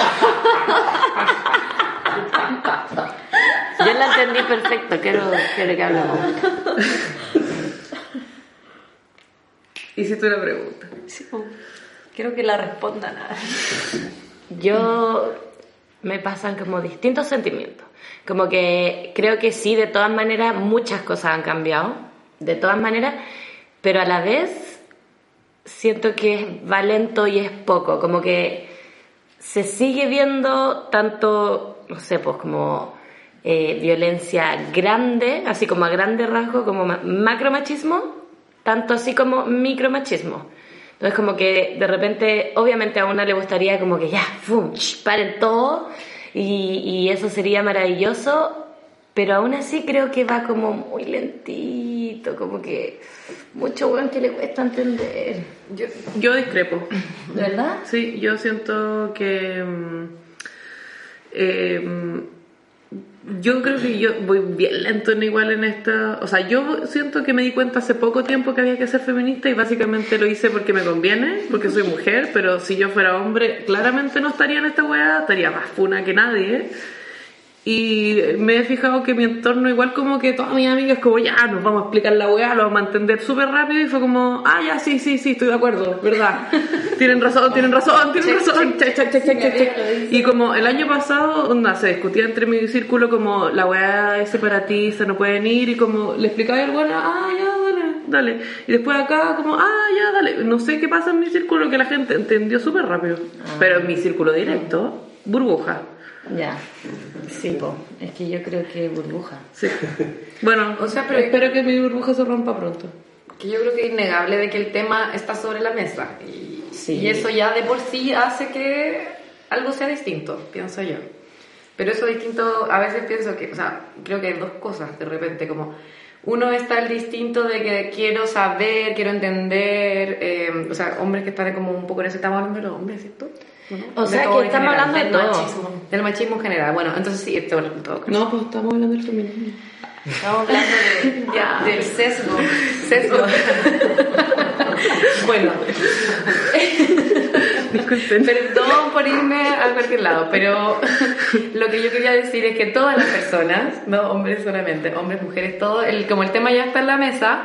Yo la entendí perfecto, quiero, quiero que hablemos. Hiciste una pregunta. Sí. Quiero que la respondan. [laughs] Yo me pasan como distintos sentimientos. Como que creo que sí, de todas maneras, muchas cosas han cambiado. De todas maneras, pero a la vez siento que va lento y es poco. Como que se sigue viendo tanto, no sé, pues como eh, violencia grande, así como a grande rasgo, como ma- macromachismo, tanto así como micromachismo. Entonces como que de repente, obviamente a una le gustaría como que ya, ¡fum! paren todo y eso sería maravilloso, pero aún así creo que va como muy lentito, como que mucho bueno que le cuesta entender. Yo, yo discrepo. ¿De verdad? Sí, yo siento que. mm, eh, yo creo que yo voy bien lento en igual en esta. O sea, yo siento que me di cuenta hace poco tiempo que había que ser feminista y básicamente lo hice porque me conviene, porque soy mujer, pero si yo fuera hombre, claramente no estaría en esta weá, estaría más funa que nadie. Y me he fijado que mi entorno, igual como que todas mis amigas, como ya, nos vamos a explicar la weá, lo vamos a entender súper rápido. Y fue como, ah, ya, sí, sí, sí, estoy de acuerdo, ¿verdad? [laughs] tienen razón, tienen razón, tienen razón. Y como el año pasado, onda, se discutía entre mi círculo como la weá es separatista, no pueden ir. Y como le explicaba al bueno, ah, ya, dale, dale. Y después acá, como, ah, ya, dale. No sé qué pasa en mi círculo que la gente entendió súper rápido. Pero en mi círculo directo, burbuja. Ya. Sí, po. es que yo creo que burbuja. Sí. Bueno, O sea, pero- espero que mi burbuja se rompa pronto. Que yo creo que es innegable de que el tema está sobre la mesa. Y, Sí. y eso ya de por sí hace que algo sea distinto, pienso yo. Pero eso distinto, a veces pienso que, o sea, creo que hay dos cosas de repente, como uno está el distinto de que quiero saber, quiero entender, eh, o sea, hombres que están como un poco en ese, estamos hablando de los hombres, ¿cierto? O sea que estamos general, hablando de del todo. machismo, del machismo en general. Bueno, entonces sí, esto en todo caso. No, pues estamos hablando del feminismo. Estamos hablando de- [laughs] Ya. del sesgo. Sesgo. [laughs] bueno, [laughs] Disculpen. Perdón por irme a cualquier lado, pero lo que yo quería decir es que todas las personas, no hombres solamente, hombres, mujeres, todo, el, como el tema ya está en la mesa,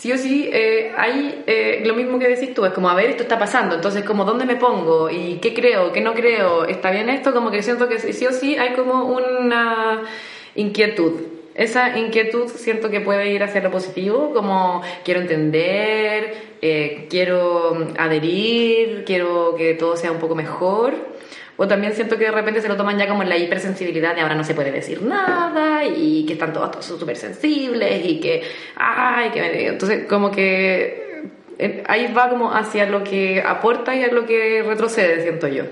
sí o sí eh, hay eh, lo mismo que decís tú, es como, a ver, esto está pasando, entonces como, ¿dónde me pongo? ¿Y qué creo? ¿Qué no creo? ¿Está bien esto? Como que siento que sí o sí hay como una inquietud. Esa inquietud siento que puede ir hacia lo positivo, como quiero entender, eh, quiero adherir, quiero que todo sea un poco mejor. O también siento que de repente se lo toman ya como en la hipersensibilidad de ahora no se puede decir nada y que están todos súper sensibles y que, ay, que me- entonces como que eh, ahí va como hacia lo que aporta y a lo que retrocede, siento yo.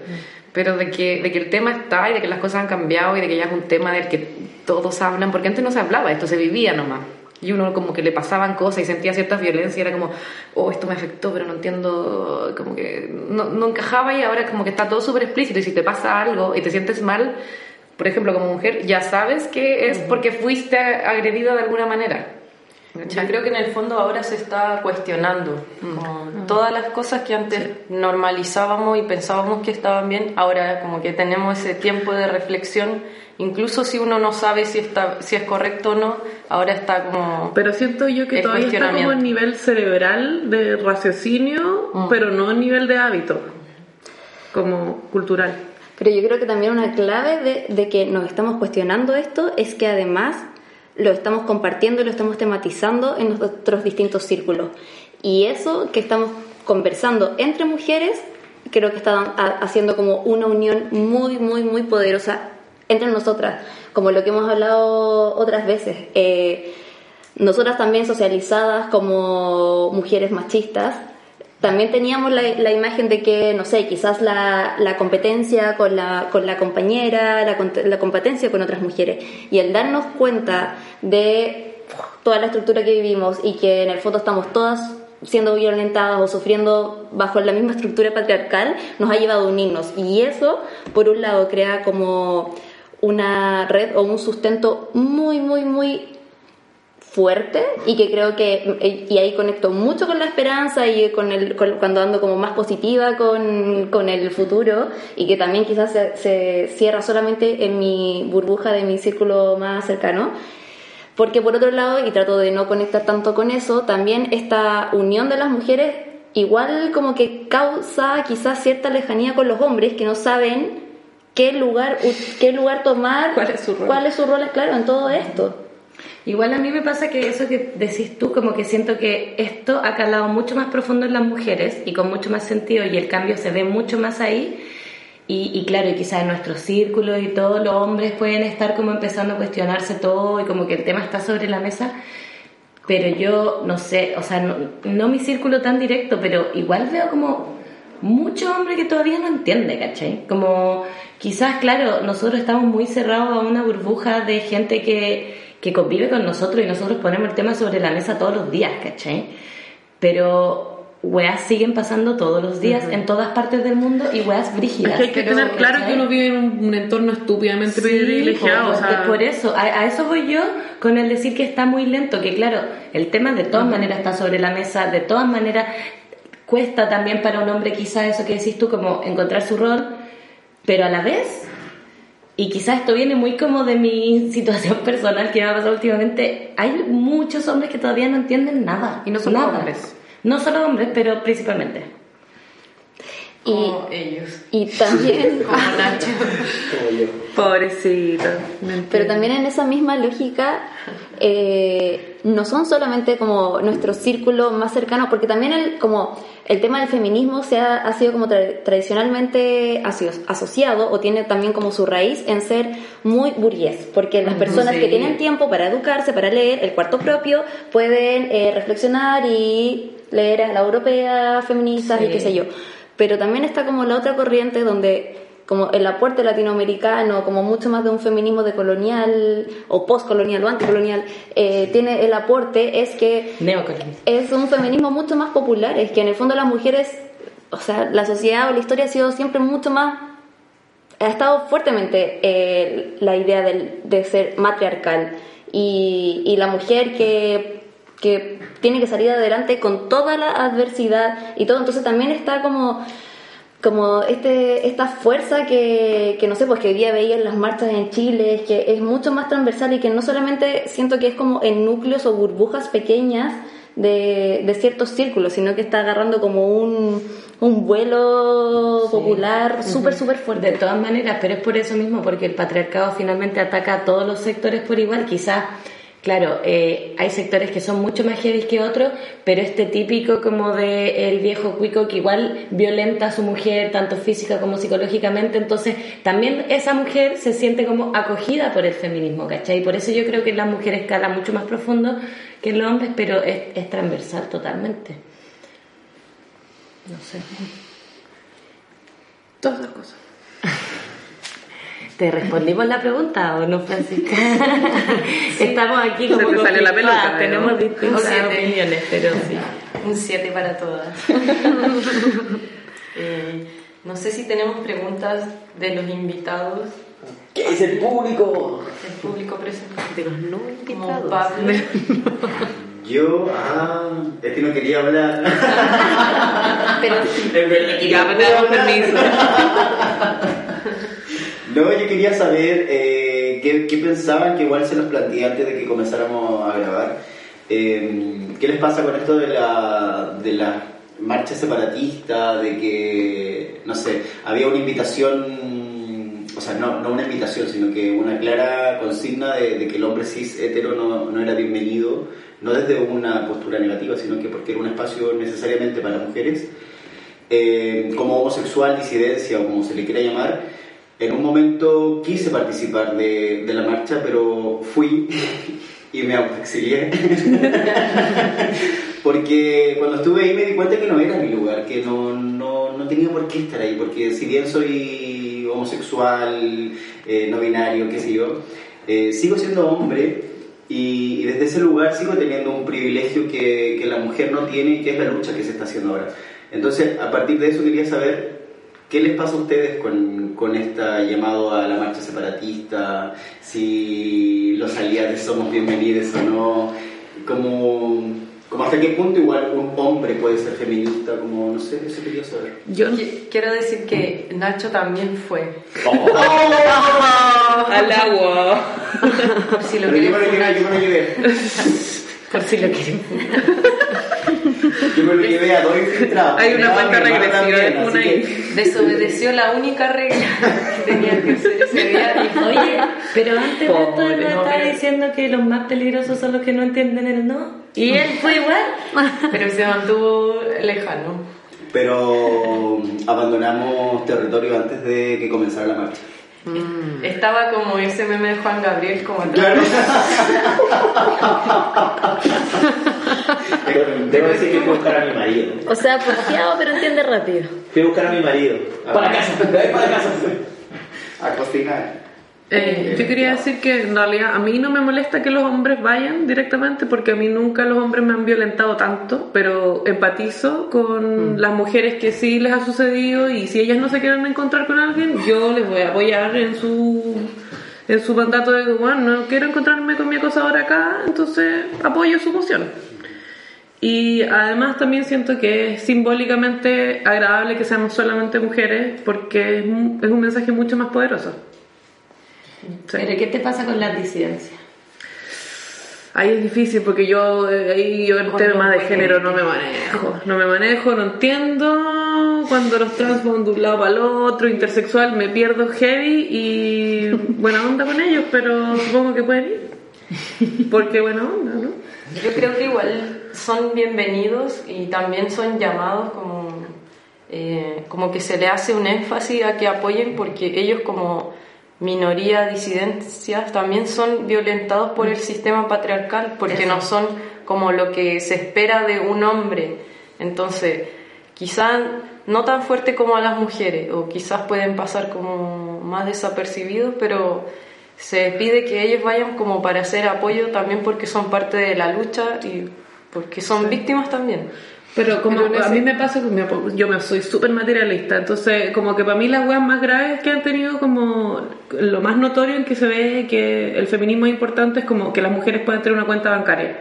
Pero de que, de que el tema está y de que las cosas han cambiado y de que ya es un tema del que todos hablan, porque antes no se hablaba, esto se vivía nomás. Y uno como que le pasaban cosas y sentía cierta violencia era como, oh, esto me afectó, pero no entiendo, como que no, no encajaba y ahora como que está todo súper explícito y si te pasa algo y te sientes mal, por ejemplo, como mujer, ya sabes que es porque fuiste agredida de alguna manera. Yo creo que en el fondo ahora se está cuestionando como todas las cosas que antes normalizábamos y pensábamos que estaban bien, ahora como que tenemos ese tiempo de reflexión, incluso si uno no sabe si está si es correcto o no, ahora está como Pero siento yo que todavía está como en nivel cerebral de raciocinio, Mm. pero no en nivel de hábito, como cultural. Pero yo creo que también una clave de, de que nos estamos cuestionando esto es que además lo estamos compartiendo y lo estamos tematizando en nuestros distintos círculos. Y eso que estamos conversando entre mujeres, creo que está ha- haciendo como una unión muy, muy, muy poderosa entre nosotras, como lo que hemos hablado otras veces. Eh, nosotras también socializadas como mujeres machistas, también teníamos la, la imagen de que, no sé, quizás la, la competencia con la, con la compañera, la, competencia con otras mujeres. Y el darnos cuenta de toda la estructura que vivimos y que en el fondo estamos todas siendo violentadas o sufriendo bajo la misma estructura patriarcal, nos ha llevado a unirnos. Y eso, por un lado, crea como una red o un sustento muy, muy, muy fuerte y que creo que y ahí conecto mucho con la esperanza y con el con- cuando ando como más positiva con, con el futuro y que también quizás se, se cierra solamente en mi burbuja de mi círculo más cercano porque por otro lado y trato de no conectar tanto con eso también esta unión de las mujeres igual como que causa quizás cierta lejanía con los hombres que no saben qué lugar qué lugar tomar ¿Cuál es su rol? cuál es su rol claro en todo esto Igual a mí me pasa que eso que decís tú, como que siento que esto ha calado mucho más profundo en las mujeres y con mucho más sentido y el cambio se ve mucho más ahí. Y, y claro, y quizás en nuestro círculo y todos los hombres pueden estar como empezando a cuestionarse todo y como que el tema está sobre la mesa. Pero yo no sé, o sea, no, no mi círculo tan directo, pero igual veo como mucho hombre que todavía no entiende, ¿cachai? Como quizás, claro, nosotros estamos muy cerrados a una burbuja de gente que, que convive con nosotros y nosotros ponemos el tema sobre la mesa todos los días, ¿cachai? Pero weas siguen pasando todos los días en todas partes del mundo y weas Es brígidas. que hay que pero, tener claro que uno vive en un, un entorno estúpidamente Sí, privilegiado. pues, o sea, es por eso, a, a eso voy yo con el decir que está muy lento, que claro, el tema de todas maneras está sobre la mesa, de todas maneras cuesta también para un hombre quizás eso que decís tú, como encontrar su rol, pero a la vez, y quizás esto viene muy como de mi [laughs] situación personal que me ha pasado últimamente, hay muchos hombres que todavía no entienden nada. Y no solo nada. hombres. No solo hombres, pero principalmente. y, como ellos. y también [laughs] Como Nacho. [laughs] Como yo. Pobrecito. Pero también en esa misma lógica, eh, no son solamente como nuestro círculo más cercano, porque también el, como el tema del feminismo se ha, ha sido como tra- tradicionalmente aso- asociado o tiene también como su raíz en ser muy burgués, porque las personas que tienen tiempo para educarse, para leer el cuarto propio, pueden eh, reflexionar y leer a la europea, feministas y qué sé yo. Pero también está como la otra corriente donde como el aporte latinoamericano, como mucho más de un feminismo de colonial o postcolonial o anticolonial, eh, tiene el aporte es que es un feminismo mucho más popular, es que en el fondo las mujeres, o sea, la sociedad o la historia ha sido siempre mucho más, ha estado fuertemente eh, la idea del- de ser matriarcal. Y, y la mujer que, que tiene que salir adelante con toda la adversidad y todo, entonces también está como como este esta fuerza que, que no sé pues que hoy día veía en las marchas en Chile que es mucho más transversal y que no solamente siento que es como en núcleos o burbujas pequeñas de, de ciertos círculos sino que está agarrando como un, un vuelo popular súper súper fuerte. De todas maneras, pero es por eso mismo, porque el patriarcado finalmente ataca a todos los sectores por igual. Quizás, claro, eh, hay sectores que son mucho más heavy que otros, pero este típico como de el viejo cuico que igual violenta a su mujer, tanto física como psicológicamente, entonces también esa mujer se siente como acogida por el feminismo, ¿cachai? Por eso yo creo que en las mujeres escala mucho más profundo que en los hombres, pero es, es transversal totalmente. No sé. Todas las cosas. [laughs] ¿Te respondimos la pregunta o no, Francisca? Estamos aquí como te salió la conflictuadas, pelota, ¿no? tenemos distintas Un siete. opiniones, pero sí. Un 7 para todas. [laughs] Eh, no sé si tenemos preguntas de los invitados, ¿Qué es el público? del público presente. De los no Como invitados. Pablo. [laughs] Yo, ah, es que no quería hablar. Pero En verdad, Ya me damos permiso. [laughs] No, yo quería saber eh, qué, pensaban, que igual se los planteé antes de que comenzáramos a grabar. Eh, ¿Qué les pasa con esto de la, de la marcha separatista? De que, no sé, había una invitación, o sea, no, no una invitación, sino que una clara consigna de, que el hombre cis hetero no, no era bienvenido, no desde una postura negativa, sino que porque era un espacio necesariamente para mujeres. Eh, como homosexual, disidencia o como se le quiera llamar, en un momento quise participar de, de la marcha, pero fui [laughs] y me autoexilié. [laughs] porque cuando estuve ahí me di cuenta que no era mi lugar, que no, no, no tenía por qué estar ahí, porque si bien soy homosexual, eh, no binario, qué sé yo, eh, sigo siendo hombre y, y desde ese lugar sigo teniendo un privilegio que, que la mujer no tiene que es la lucha que se está haciendo ahora. Entonces, a partir de eso quería saber qué les pasa a ustedes con, con este llamado a la marcha separatista, si los aliados somos bienvenidos o no, como, como hasta qué punto igual un hombre puede ser feminista, como no sé, eso quería saber. Yo Qui- Quiero decir que Nacho también fue. [laughs] al agua. [laughs] Por si lo Pero yo quieren me lo llevé, yo me lo llevé. [laughs] Por si lo quieren Yo me lo llevé a dos infiltrados. Hay una cuenta regresiva, también, una que- Desobedeció la única regla que tenía que hacer ese día y Oye, pero antes de esto él estaba pero- diciendo que los más peligrosos son los que no entienden el no. Y él fue igual. [laughs] pero se mantuvo lejano. Pero abandonamos territorio antes de que comenzara la marcha. Estaba como ese meme de Juan Gabriel como atrás. Claro. [laughs] Debo decir que fui a buscar a mi marido. O sea, porfiado, pero entiende rápido. Fui a buscar a mi marido. Para casa, [laughs] para casa. A cocinar. Eh, yo quería decir que en realidad a mí no me molesta que los hombres vayan directamente porque a mí nunca los hombres me han violentado tanto, pero empatizo con las mujeres que sí les ha sucedido y si ellas no se quieren encontrar con alguien, yo les voy a apoyar en su en su mandato de bueno, no quiero encontrarme con mi acosador acá, entonces apoyo su moción. Y además también siento que es simbólicamente agradable que seamos solamente mujeres porque es un- es un mensaje mucho más poderoso. Sí. Pero ¿qué te pasa con las disidencias? Ahí es difícil porque yo eh, ahí yo el Con tema los de género no me manejo, no me manejo, no entiendo cuando los trans van de un lado para el otro, intersexual me pierdo heavy y buena onda con ellos, pero supongo que pueden ir. Porque buena onda, ¿no? Yo creo que igual son bienvenidos y también son llamados como, eh, como que se le hace un énfasis a que apoyen porque ellos como minoría disidencias también son violentados por el sistema patriarcal porque no son como lo que se espera de un hombre. Entonces, quizás no tan fuerte como a las mujeres o quizás pueden pasar como más desapercibidos, pero se pide que ellos vayan como para hacer apoyo también porque son parte de la lucha y porque son víctimas también. Pero como Pero a mí me pasa que me- yo me soy súper materialista, entonces como que para mí las weas más graves que han tenido como lo más notorio en que se ve que el feminismo es importante es como que las mujeres pueden tener una cuenta bancaria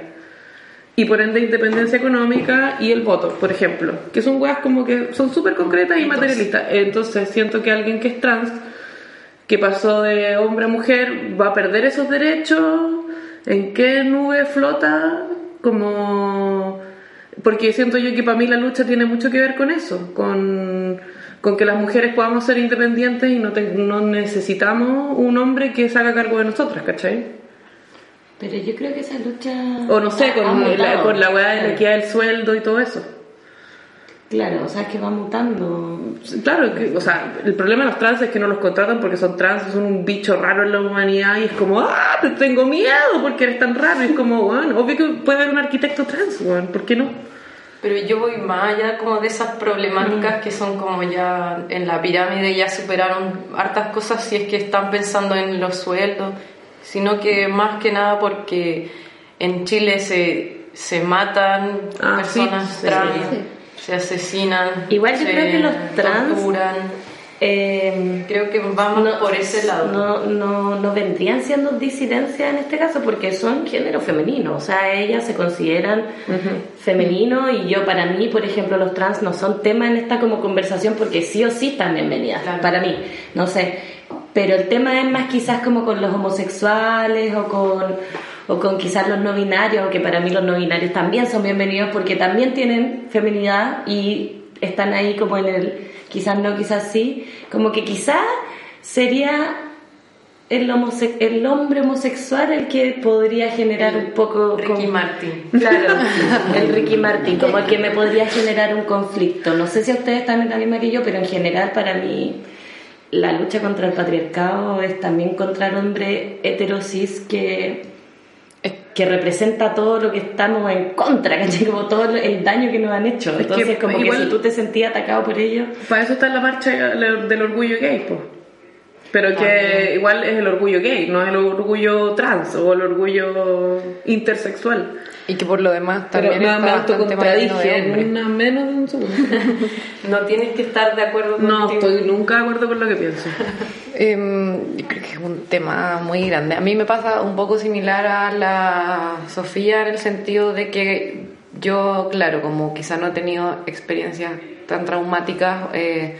y por ende independencia económica y el voto, por ejemplo, que son weas como que son súper concretas y materialistas. Entonces siento que alguien que es trans, que pasó de hombre a mujer, va a perder esos derechos, ¿en qué nube flota? Como porque siento yo que para mí la lucha tiene mucho que ver con eso, con, con que las mujeres podamos ser independientes y no, te- no necesitamos un hombre que se haga cargo de nosotras, ¿cachai? Pero yo creo que esa lucha... O no sé, con la, con la weá de la equidad del sueldo y todo eso. Claro, o sea, es que va mutando. Claro, que, o sea, el problema de los trans es que no los contratan porque son trans, son un bicho raro en la humanidad y es como, ah, te tengo miedo porque eres tan raro. Y es como, bueno, obvio que puede haber un arquitecto trans, bueno, ¿por qué no? Pero yo voy más allá como de esas problemáticas que son como ya en la pirámide ya superaron hartas cosas si es que están pensando en los sueldos, sino que más que nada porque en Chile se, se matan Ah, sí, personas sí, trans, sí. Se asesinan, Igual yo se creo que los trans- torturan. Eh, Creo que vamos por ese lado. No, no, no vendrían siendo disidencias en este caso porque son género femenino, o sea, ellas se consideran femenino y yo para mí, por ejemplo, los trans no son tema en esta como conversación porque sí o sí están bienvenidas, Claro. para mí, no sé, pero el tema es más quizás como con los homosexuales o con, o con quizás los no binarios, aunque para mí los no binarios también son bienvenidos porque también tienen feminidad y están ahí como en el quizás no, quizás sí, como que quizás sería el, homose- el hombre homosexual el que podría generar un poco Ricky como- Martin. [laughs] Claro, el Ricky Martin, como el que me podría generar un conflicto. No sé si a ustedes están en la misma que yo, pero en general para mí la lucha contra el patriarcado es también contra el hombre heterosis que que representa todo lo que estamos en contra, ¿cachai? Como todo el daño que nos han hecho. que Entonces, como igual- que si tú te sentías atacado por ellos, Para eso está la marcha del orgullo gay, pues. Pero que igual es el orgullo gay, no es el orgullo trans o el orgullo intersexual. Y que por lo demás Pero también me, está me bastante una menos de un segundo. [laughs] No tienes que estar de acuerdo No, contigo. estoy nunca de acuerdo con lo que pienso. [laughs] Em, yo creo que es un tema muy grande. A mí me pasa un poco similar a la Sofía en el sentido de que yo, claro, como quizá no he tenido experiencias tan traumáticas, eh,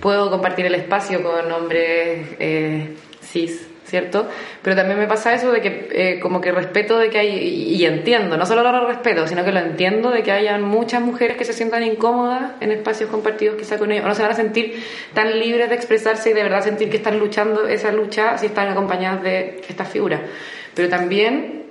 puedo compartir el espacio con hombres eh, cis, ¿cierto? Pero también me pasa eso de que eh, como que respeto de que hay, y, entiendo, no solo lo respeto, sino que lo entiendo de que hayan muchas mujeres que se sientan incómodas en espacios compartidos quizá con ellos, o no se van a sentir tan libres de expresarse y de verdad sentir que están luchando esa lucha si están acompañadas de estas figuras. Pero también...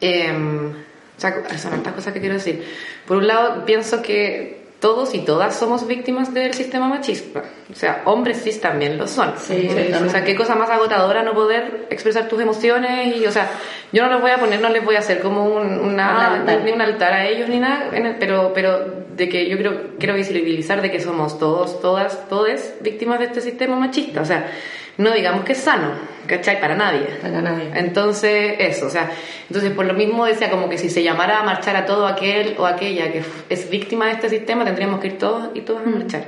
em, o sea, son tantas cosas que quiero decir. Por un lado, pienso que todos y todas somos víctimas del sistema machista. O sea, hombres cis también lo son. Sí, o sea, qué cosa más agotadora no poder expresar tus emociones y, o sea, yo no los voy a poner, no les voy a hacer como un, una, Un altar. ni un altar a ellos ni nada, en el- pero, pero de que yo quiero, quiero visibilizar de que somos todos, todas, todes víctimas de este sistema machista. O sea, no digamos que es sano, ¿cachai? Para nadie. para nadie. Entonces, eso, o sea, entonces por lo mismo decía como que si se llamara a marchar a todo aquel o aquella que es víctima de este sistema, tendríamos que ir todos y todas a marchar.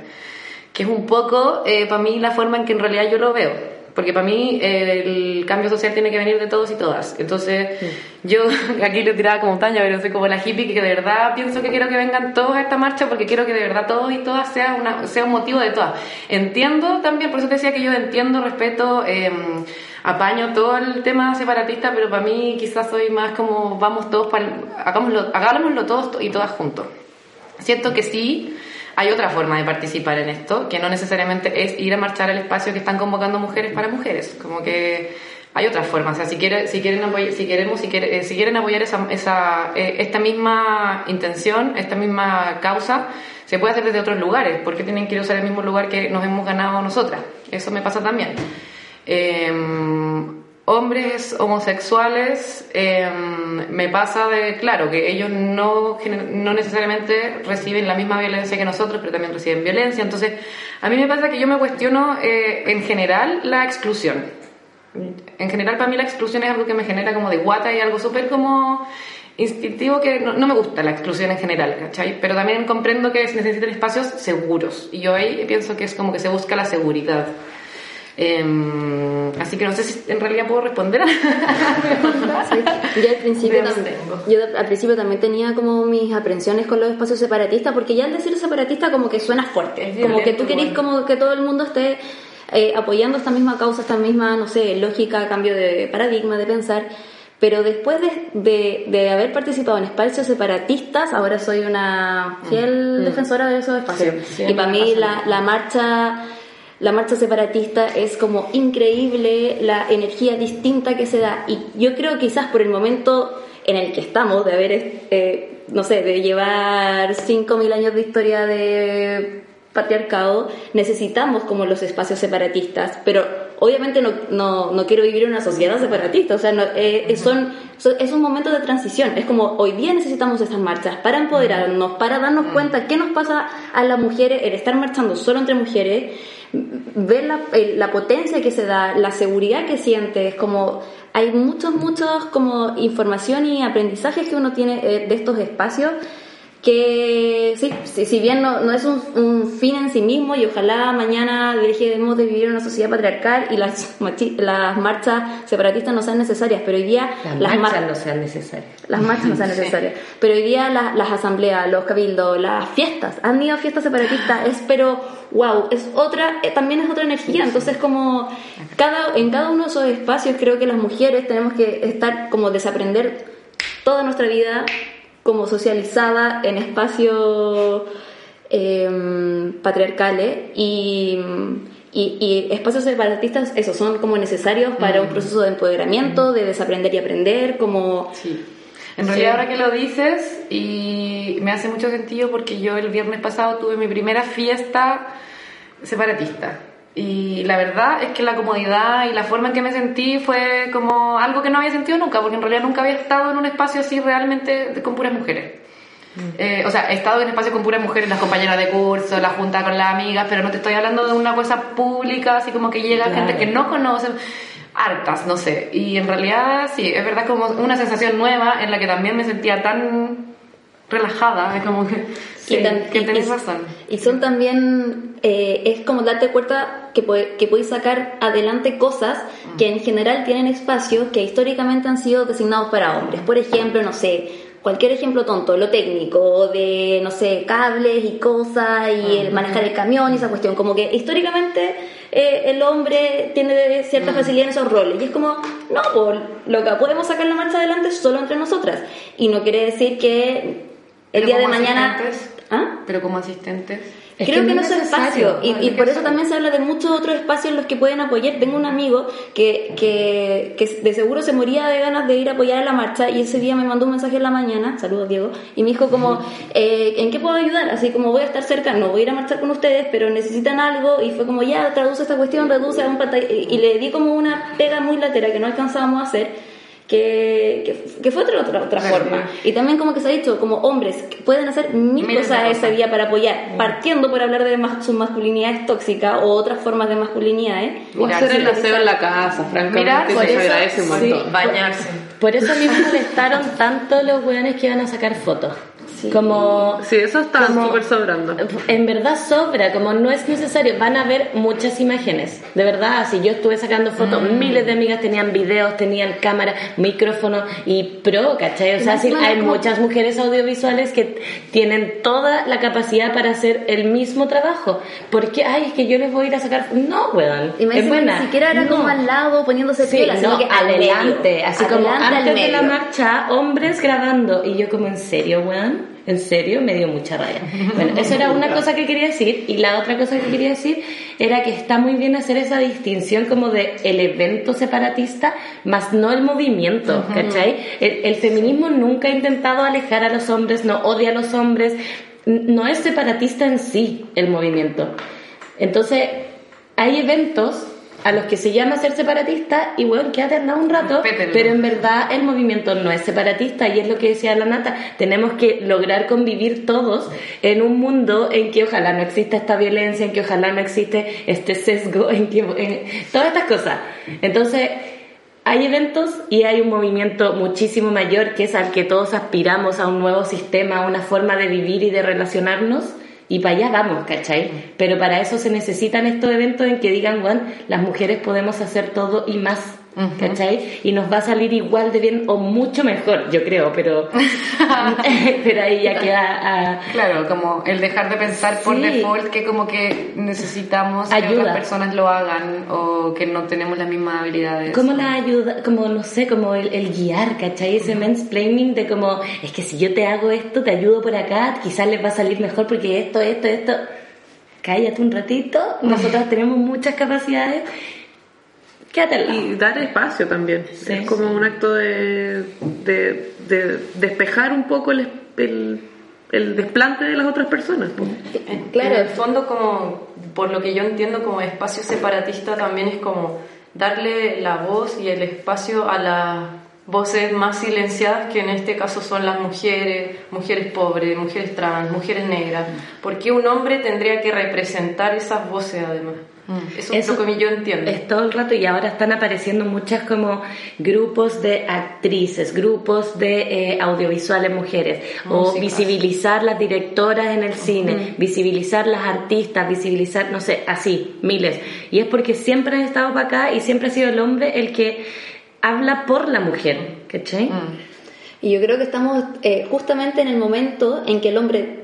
Que es un poco, para mí, la forma en que en realidad yo lo veo. Porque para mí eh, el cambio social tiene que venir de todos y todas. Entonces, yo [laughs] aquí lo tiraba como taña, pero soy como la hippie que de verdad pienso que quiero que vengan todos a esta marcha porque quiero que de verdad todos y todas sea, una, sea un motivo de todas. Entiendo también, por eso te decía que yo entiendo, respeto, eh, apaño todo el tema separatista, pero para mí quizás soy más como vamos todos, para, hagámoslo, hagámoslo todos y todas juntos. Siento que sí hay otra forma de participar en esto, que no necesariamente es ir a marchar al espacio que están convocando mujeres para mujeres, como que hay otras formas. O sea, si, quiere, si, quieren, apoy- si, queremos, si, quiere- eh, si quieren apoyar esa, esa, eh, esta misma intención, esta misma causa, se puede hacer desde otros lugares. ¿Por qué tienen que ir a usar el mismo lugar que nos hemos ganado nosotras? Eso me pasa también. Em, hombres homosexuales, em, me pasa de, claro, que ellos no, no necesariamente reciben la misma violencia que nosotros, pero también reciben violencia. Entonces, a mí me pasa que yo me cuestiono eh, en general la exclusión. En general, para mí la exclusión es algo que me genera como de guata y algo súper como instintivo que no, no me gusta la exclusión en general, ¿cachai? Pero también comprendo que se necesitan espacios seguros. Y yo ahí pienso que es como que se busca la seguridad. Em, así que no sé si en realidad puedo responder a la pregunta. Yo al principio, Me tam- abstengo. yo al principio también tenía como mis aprensiones con los espacios separatistas, porque ya al decir separatista como que suena fuerte, como que tú querés como que todo el mundo esté eh, apoyando esta misma causa, esta misma, no sé, lógica, cambio de paradigma, de pensar. Pero después de, de, de haber participado en espacios separatistas, ahora soy una fiel defensora de esos espacios. Sí, sí, y para mí la, la marcha la marcha separatista es como increíble la energía distinta que se da. Y yo creo quizás por el momento en el que estamos de haber eh, no sé de llevar 5.000 años de historia de patriarcado necesitamos como los espacios separatistas pero obviamente no, no, no quiero vivir en una sociedad separatista o sea no, eh, son, son- es un momento de transición. Es como hoy día necesitamos estas marchas para empoderarnos para darnos cuenta qué nos pasa a las mujeres el estar marchando solo entre mujeres ver la, la potencia que se da, la seguridad que sientes, como hay muchos, muchos como información y aprendizajes que uno tiene eh, de estos espacios que sí, si, si bien no, no es un, un fin en sí mismo y ojalá mañana dejemos de vivir en una sociedad patriarcal y las, las marchas separatistas no sean necesarias, pero hoy día Las mar- marchas no sean necesarias. las marchas no sean [laughs] necesarias. Pero hoy día la- las asambleas, los cabildos, las fiestas, han ido fiestas separatistas, es pero wow, es otra, eh, también es otra energía. Entonces como cada, en cada uno de esos espacios creo que las mujeres tenemos que estar como desaprender toda nuestra vida como socializada en espacios eh, patriarcales y, y, y espacios separatistas, esos son como necesarios para un proceso de empoderamiento, de desaprender y aprender, como... Sí. En realidad ahora que lo dices y me hace mucho sentido porque yo el viernes pasado tuve mi primera fiesta separatista y la verdad es que la comodidad y la forma en que me sentí fue como algo que no había sentido nunca porque en realidad nunca había estado en un espacio así realmente con puras mujeres. Eh, o sea, he estado en espacios con puras mujeres, las compañeras de curso, la junta con las amigas, pero no te estoy hablando de una cosa pública, así como que llega gente que no conocen, hartas, no sé. Y en realidad, sí, es verdad como una sensación nueva en la que también me sentía tan relajada, es como que, sí, Y tam- que tenés y- razón. Y son también, eh, es como darte cuenta que, puede- que podéis sacar adelante cosas que en general tienen espacios que históricamente han sido designados para hombres. Por ejemplo, no sé, cualquier ejemplo tonto, lo técnico, de, no sé, cables y cosas, y el manejar el camión y esa cuestión. Como que históricamente eh, el hombre tiene cierta facilidad en esos roles. Y es como, no, pues, loca, podemos sacar la marcha adelante solo entre nosotras. Y no quiere decir que el día de mañana... ¿Ah? Pero como asistentes. Es Creo que que, no es espacio y, y por eso también se habla de muchos otros espacios en los que pueden apoyar. Tengo un amigo que, que, que de seguro se moría de ganas de ir a apoyar a la marcha y ese día me mandó un mensaje en la mañana, saludos Diego, y me dijo como, eh, ¿en qué puedo ayudar? Así como voy a estar cerca, no voy a ir a marchar con ustedes, pero necesitan algo y fue como, ya, traduce esta cuestión, reduce a un pantalla y y le di como una pega muy latera que no alcanzábamos a hacer que, que, que fue otra, otra, otra Claro. forma. Y también como que se ha dicho, como hombres que pueden hacer mil cosas ese día para apoyar, partiendo por hablar de mas- sus masculinidades tóxicas o otras formas de masculinidades. O Mirar, hacer el sí. aseo en la casa, francamente, Mirar, eso por se eso, agradece un sí. montón. Bañarse. Por eso a mí me molestaron tanto los weones que iban a sacar fotos. Como Sí, eso está Como- súper sobrando. En verdad sobra, como no es necesario. Van a ver muchas imágenes. De verdad, si yo estuve sacando fotos, miles de amigas tenían videos, tenían cámara, micrófono y pro, ¿cachai? O sea, sí, hay como- muchas mujeres audiovisuales que tienen toda la capacidad para hacer el mismo trabajo. Porque, ay, es que yo les voy a ir a sacar. No, weón. Y me es buena. ni siquiera era No. como al lado poniéndose Sí, piola, no, que adelante, medio. así como Adelante al antes de la marcha, hombres grabando. Y yo como, ¿en serio, weón? ¿En serio? Me dio mucha raya. Bueno, eso era una cosa que quería decir. Y la otra cosa que quería decir era que está muy bien hacer esa distinción como de el evento separatista, más no el movimiento, ¿cachai? El, el feminismo nunca ha intentado alejar a los hombres, no odia a los hombres. No es separatista en sí el movimiento. Entonces, hay eventos a los que se llama ser separatista y bueno, quédate al lado un rato, pero en verdad el movimiento no es separatista y es lo que decía la Nata, tenemos que lograr convivir todos en un mundo en que ojalá no exista esta violencia, en que ojalá no existe este sesgo, en que en- todas estas cosas. Entonces, hay eventos y hay un movimiento muchísimo mayor que es al que todos aspiramos a un nuevo sistema, a una forma de vivir y de relacionarnos. Y para allá vamos, ¿cachai? Pero para eso se necesitan estos eventos en que digan, bueno, las mujeres podemos hacer todo y más, ¿cachai? Y nos va a salir igual de bien o mucho mejor, yo creo, pero, [laughs] pero ahí ya queda a- Claro, como el dejar de pensar por Sí. default que como que necesitamos que Ayuda. otras personas lo hagan o que no tenemos las mismas habilidades. ¿Cómo la ayuda? Como, no sé, como el, el guiar, ¿cachai? Ese mansplaining de como, es que si yo te hago esto, te ayudo por acá, quizás les va a salir mejor porque esto, esto, esto. Cállate un ratito, nosotros tenemos muchas capacidades. Y dar espacio también. Sí. es como un acto de, de, de despejar un poco el, el, el desplante de las otras personas. pues. Claro. En el fondo, como por lo que yo entiendo como espacio separatista, también es como darle la voz y el espacio a las voces más silenciadas, que en este caso son las mujeres, mujeres pobres, mujeres trans, mujeres negras. ¿Por qué un hombre tendría que representar esas voces además? Eso, Eso es lo que yo entiendo. Es todo el rato y ahora están apareciendo muchas como grupos de actrices, grupos de eh, audiovisuales mujeres, o visibilizar las directoras en el cine, visibilizar las artistas, visibilizar, no sé, así, miles. Y es porque siempre han estado para acá y siempre ha sido el hombre el que habla por la mujer, ¿cachai? Y yo creo que estamos eh, justamente en el momento en que el hombre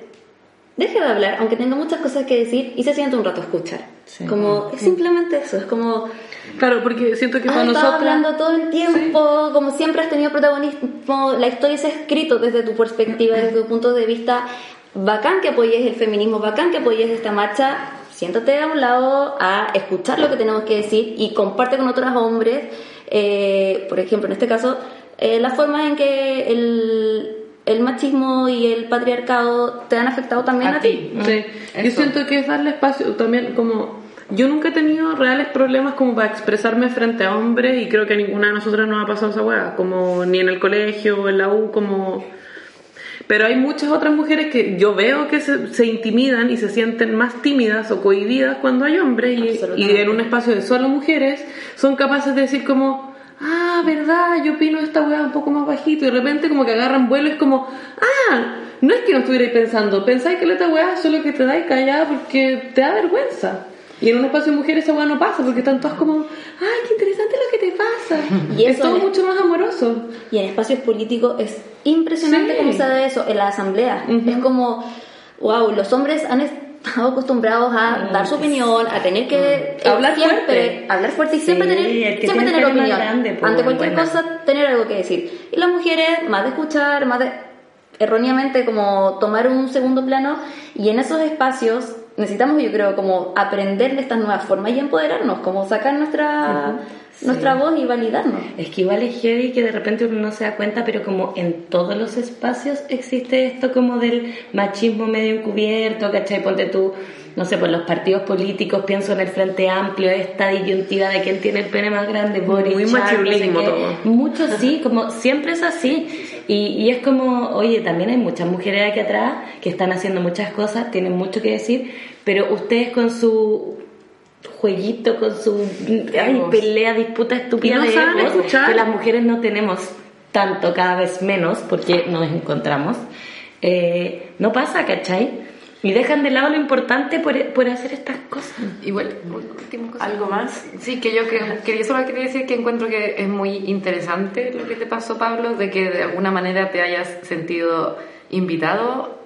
deje de hablar, aunque tenga muchas cosas que decir, y se sienta un rato a escuchar. Como, es simplemente eso, es como, Claro, porque siento que para nosotros... hablando todo el tiempo, como siempre has tenido protagonismo, la historia se ha escrito desde tu perspectiva, desde tu punto de vista, bacán que apoyes el feminismo, bacán que apoyes esta marcha, siéntate a un lado a escuchar lo que tenemos que decir y comparte con otros hombres, eh, por ejemplo, en este caso, eh, la forma en que el, el machismo y el patriarcado te han afectado también a, ti. Sí. Yo siento que es darle espacio también como... Yo nunca he tenido reales problemas como para expresarme frente a hombres y creo que a ninguna de nosotras nos ha pasado esa hueá, como ni en el colegio o en la U, como... Pero hay muchas otras mujeres que yo veo que se, se intimidan y se sienten más tímidas o cohibidas cuando hay hombres y, y en un espacio de solo mujeres son capaces de decir como, ah, verdad, yo opino esta hueá un poco más bajito y de repente como que agarran vuelo es como, ah, no es que no estuvierais pensando, pensáis que la otra weá solo que te dais callada porque te da vergüenza. Y en un espacio de mujeres esa weá no pasa porque están todas como, ay, qué interesante lo que te pasa. [laughs] Y es todo es- mucho más amoroso. Y en espacios políticos es impresionante Sí. cómo se da eso, en la asamblea. Es como, wow, los hombres han estado acostumbrados a dar su opinión, a tener que eh, Hablar siempre, fuerte. hablar fuerte y Sí, siempre el tener, siempre tener opinión. grande, pues, Ante cualquier bueno. cosa, tener algo que decir. Y las mujeres, más de escuchar, más de erróneamente como tomar un segundo plano y en esos espacios necesitamos yo creo como aprender de estas nuevas formas y empoderarnos, como sacar nuestra, nuestra voz y validarnos. Es que igual es heavy que de repente uno no se da cuenta, pero como en todos los espacios existe esto como del machismo medio encubierto, ¿cachai? Ponte tú, no sé, por los partidos políticos, pienso en el Frente Amplio, esta disyuntiva de quién tiene el pene más grande, Boris, Muy machirulismo no sé qué. todo. Mucho sí, como siempre es así. Y, y es como, oye, también hay muchas mujeres aquí atrás que están haciendo muchas cosas, tienen mucho que decir, pero ustedes con su jueguito, con su ay, pelea, disputa estúpida no de egos, que las mujeres no tenemos tanto, cada vez menos, porque nos encontramos, eh, no pasa, ¿cachai? Y dejan de lado lo importante por, por hacer estas cosas. Igual, cosa. ¿Algo más? Sí, que yo que, quería solo quería decir que encuentro que es muy interesante lo que te pasó, Pablo, de que de alguna manera te hayas sentido invitado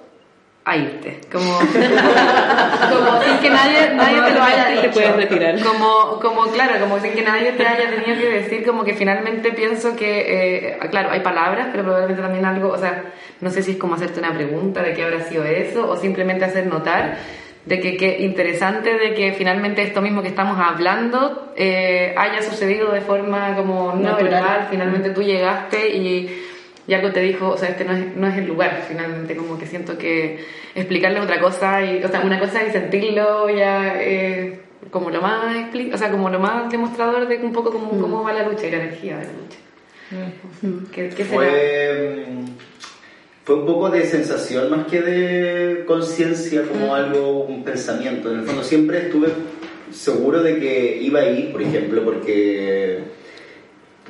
a irte. Como, [laughs] como sin que nadie, nadie te lo haya dicho. Te puedes retirar. Como, como, claro, como sin que nadie te haya tenido que decir, como que finalmente pienso que, eh, claro, hay palabras, pero probablemente también algo, o sea, no sé si es como hacerte una pregunta de qué habrá sido eso, o simplemente hacer notar de que qué interesante de que finalmente esto mismo que estamos hablando eh, haya sucedido de forma como no Natural. verbal, finalmente tú llegaste y, y algo te dijo, o sea, este no es, no es el lugar, finalmente como que siento que explicarle otra cosa, y, o sea, una cosa y sentirlo ya eh, como lo más expli- o sea, como lo más demostrador de un poco como, cómo va la lucha y la energía de la lucha. ¿Qué, qué será? Fue, mm, fue un poco de sensación más que de conciencia, como algo, un pensamiento. En el fondo siempre estuve seguro de que iba a ir, por ejemplo, porque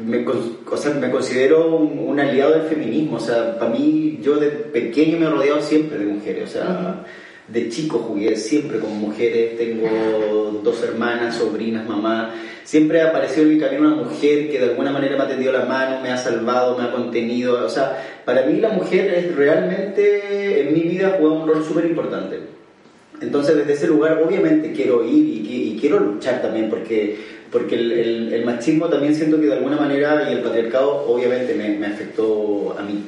me, o sea, me considero un, un aliado del feminismo. O sea, para mí, yo de pequeño me he rodeado siempre de mujeres. O sea, de chico jugué siempre con mujeres. Tengo dos hermanas, sobrinas, mamá. Siempre ha aparecido en mi camino una mujer que de alguna manera me ha tendido la mano, me ha salvado, me ha contenido. O sea, para mí la mujer es realmente en mi vida juega un rol súper importante. Entonces, desde ese lugar, obviamente quiero ir y, y quiero luchar también, porque, porque el, el- el machismo también siento que de alguna manera, y el patriarcado, obviamente me, me afectó a mí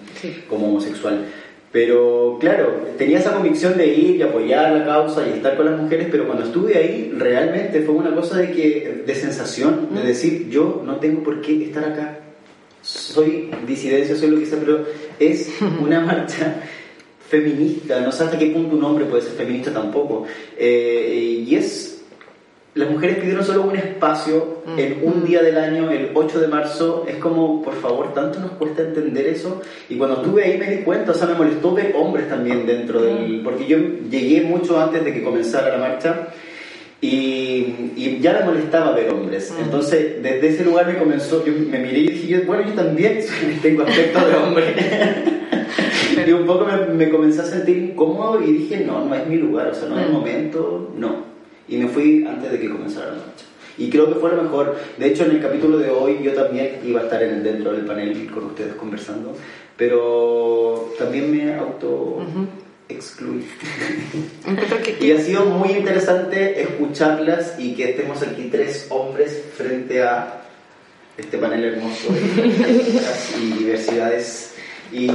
como homosexual. Pero claro, tenía esa convicción de ir y apoyar la causa y estar con las mujeres, pero cuando estuve ahí, realmente fue una cosa de, que, de sensación, de decir, yo no tengo por qué estar acá. Soy disidencia, soy lo que sea, pero es una [laughs] marcha feminista, no sé hasta qué punto un hombre puede ser feminista tampoco. Eh, y es, las mujeres pidieron solo un espacio en un día del año, el 8 de marzo, es como, por favor, tanto nos cuesta entender eso. Y cuando estuve ahí me di cuenta, o sea, me molestó ver hombres también dentro del... Porque yo llegué mucho antes de que comenzara la marcha. Y, y ya me molestaba ver hombres. Entonces, desde ese lugar me comenzó, yo me miré y dije, bueno, yo también [laughs] tengo aspecto de hombre. [laughs] y un poco me, me comencé a sentir incómodo y dije, no, no es mi lugar, o sea, no es el momento, no. Y me fui antes de que comenzara la marcha. Y creo que fue lo mejor. De hecho, en el capítulo de hoy yo también iba a estar en el, dentro del panel con ustedes conversando, pero también me auto excluí. [laughs] Encuentro que- y ha sido muy interesante escucharlas y que estemos aquí tres hombres frente a este panel hermoso de [laughs] y diversidades. Y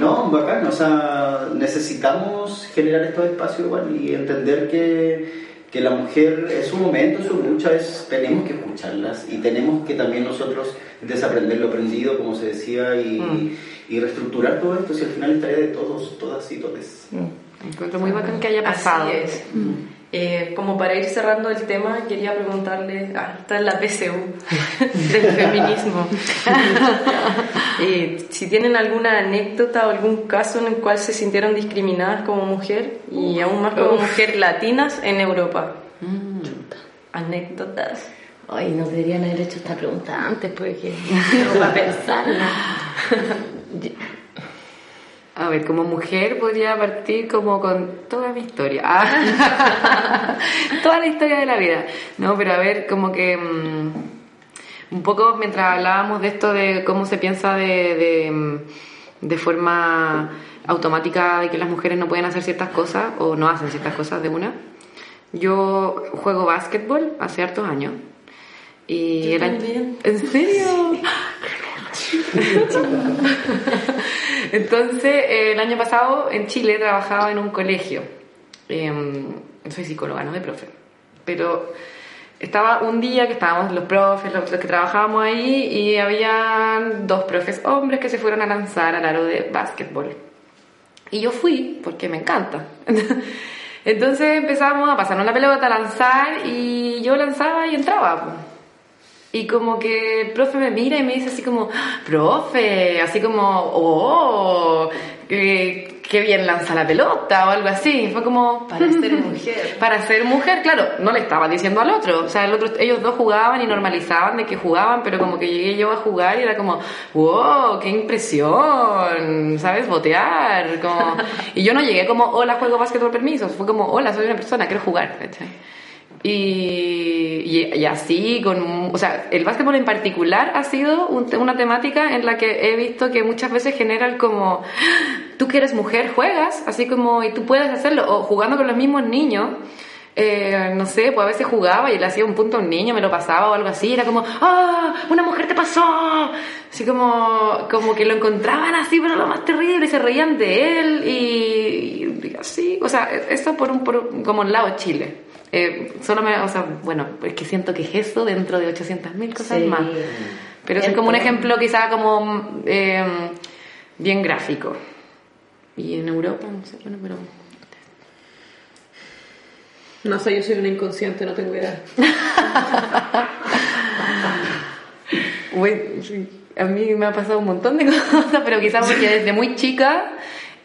no, bacán, o sea, necesitamos generar estos espacios igual y entender que, que la mujer es su momento, es su lucha, es, tenemos que escucharlas y tenemos que también nosotros desaprender lo aprendido, como se decía, y, y reestructurar todo esto, si al final es tarea de todos, todas y todes. Encuentro muy bacán que haya pasado. Así es. Eh, como para ir cerrando el tema, quería preguntarle, ah, está en la PSU [laughs] del feminismo, [laughs] Eh, si tienen alguna anécdota o algún caso en el cual se sintieron discriminadas como mujer y aún más como mujer latinas en Europa. Anécdotas. Ay, no deberían haber hecho esta pregunta antes, porque [laughs] no para pensarla. A ver, como mujer podría partir como con toda mi historia. Ah. [laughs] toda la historia de la vida. No, pero a ver, como que mm, un poco mientras hablábamos de esto de cómo se piensa de, de, mm, de forma automática de que las mujeres no pueden hacer ciertas cosas o no hacen ciertas cosas de una. Yo juego básquetbol hace hartos años. Y el año- ¿En serio? [laughs] Entonces, eh, el año pasado en Chile trabajaba en un colegio. Em, soy psicóloga, no de profe. Pero estaba un día que estábamos los profes, los, que trabajábamos ahí, y había dos profes hombres que se fueron a lanzar al aro de básquetbol. Y yo fui, porque me encanta. [laughs] Entonces empezamos a pasarnos la pelota, a lanzar, y yo lanzaba y entraba. Y como que el profe me mira y me dice así como, "Ah, profe, así como, oh, qué, qué bien lanza la pelota o algo así. Fue como, Para ser mujer. [laughs] para ser mujer, claro, no le estaba diciendo al otro. O sea, el otro, ellos dos jugaban y normalizaban de que jugaban, pero como que llegué yo a jugar y era como, wow, qué impresión, ¿sabes? Botear. Como... [laughs] Y yo no llegué como, hola, juego básquetbol, permiso. Fue como, hola, soy una persona, quiero jugar. ¿cachai? Y, así, con, o sea, el básquetbol en particular ha sido una temática en la que he visto que muchas veces generan como, tú que eres mujer juegas, así como, y tú puedes hacerlo, o jugando con los mismos niños. eh, no sé, pues a veces jugaba y le hacía un punto a un niño, me lo pasaba o algo así, era como, ¡ah! ¡Una mujer te pasó! Así como, como que lo encontraban así, pero lo más terrible, y se reían de él y, así, o sea, eso por un, como el lado Chile. Eh, solo me, o sea, bueno, es que siento que es eso dentro de 800.000 cosas Sí. más. Pero es como un ejemplo quizá como eh, bien gráfico. Y en Europa, no sé, bueno, pero... No sé, yo soy una inconsciente, no tengo idea. [laughs] Bueno, a mí me ha pasado un montón de [laughs] cosas, pero quizás porque desde muy chica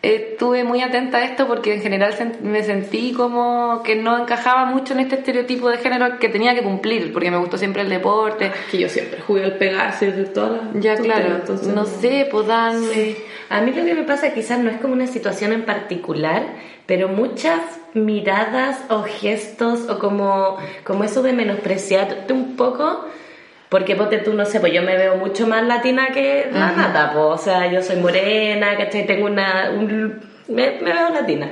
estuve muy atenta a esto porque en general me sentí como que no encajaba mucho en este estereotipo de género que tenía que cumplir, porque me gustó siempre el deporte. Que yo siempre jugué al pegarse de todas las Ya, claro, entonces no sé, pues dan... A mí lo que me pasa quizás no es como una situación en particular, pero muchas miradas o gestos o como, como eso de menospreciarte un poco, porque ponte tú, no sé, pues yo me veo mucho más latina que la nata, pues, o sea, yo soy morena, ¿cachai? Tengo una... un- me, me veo latina.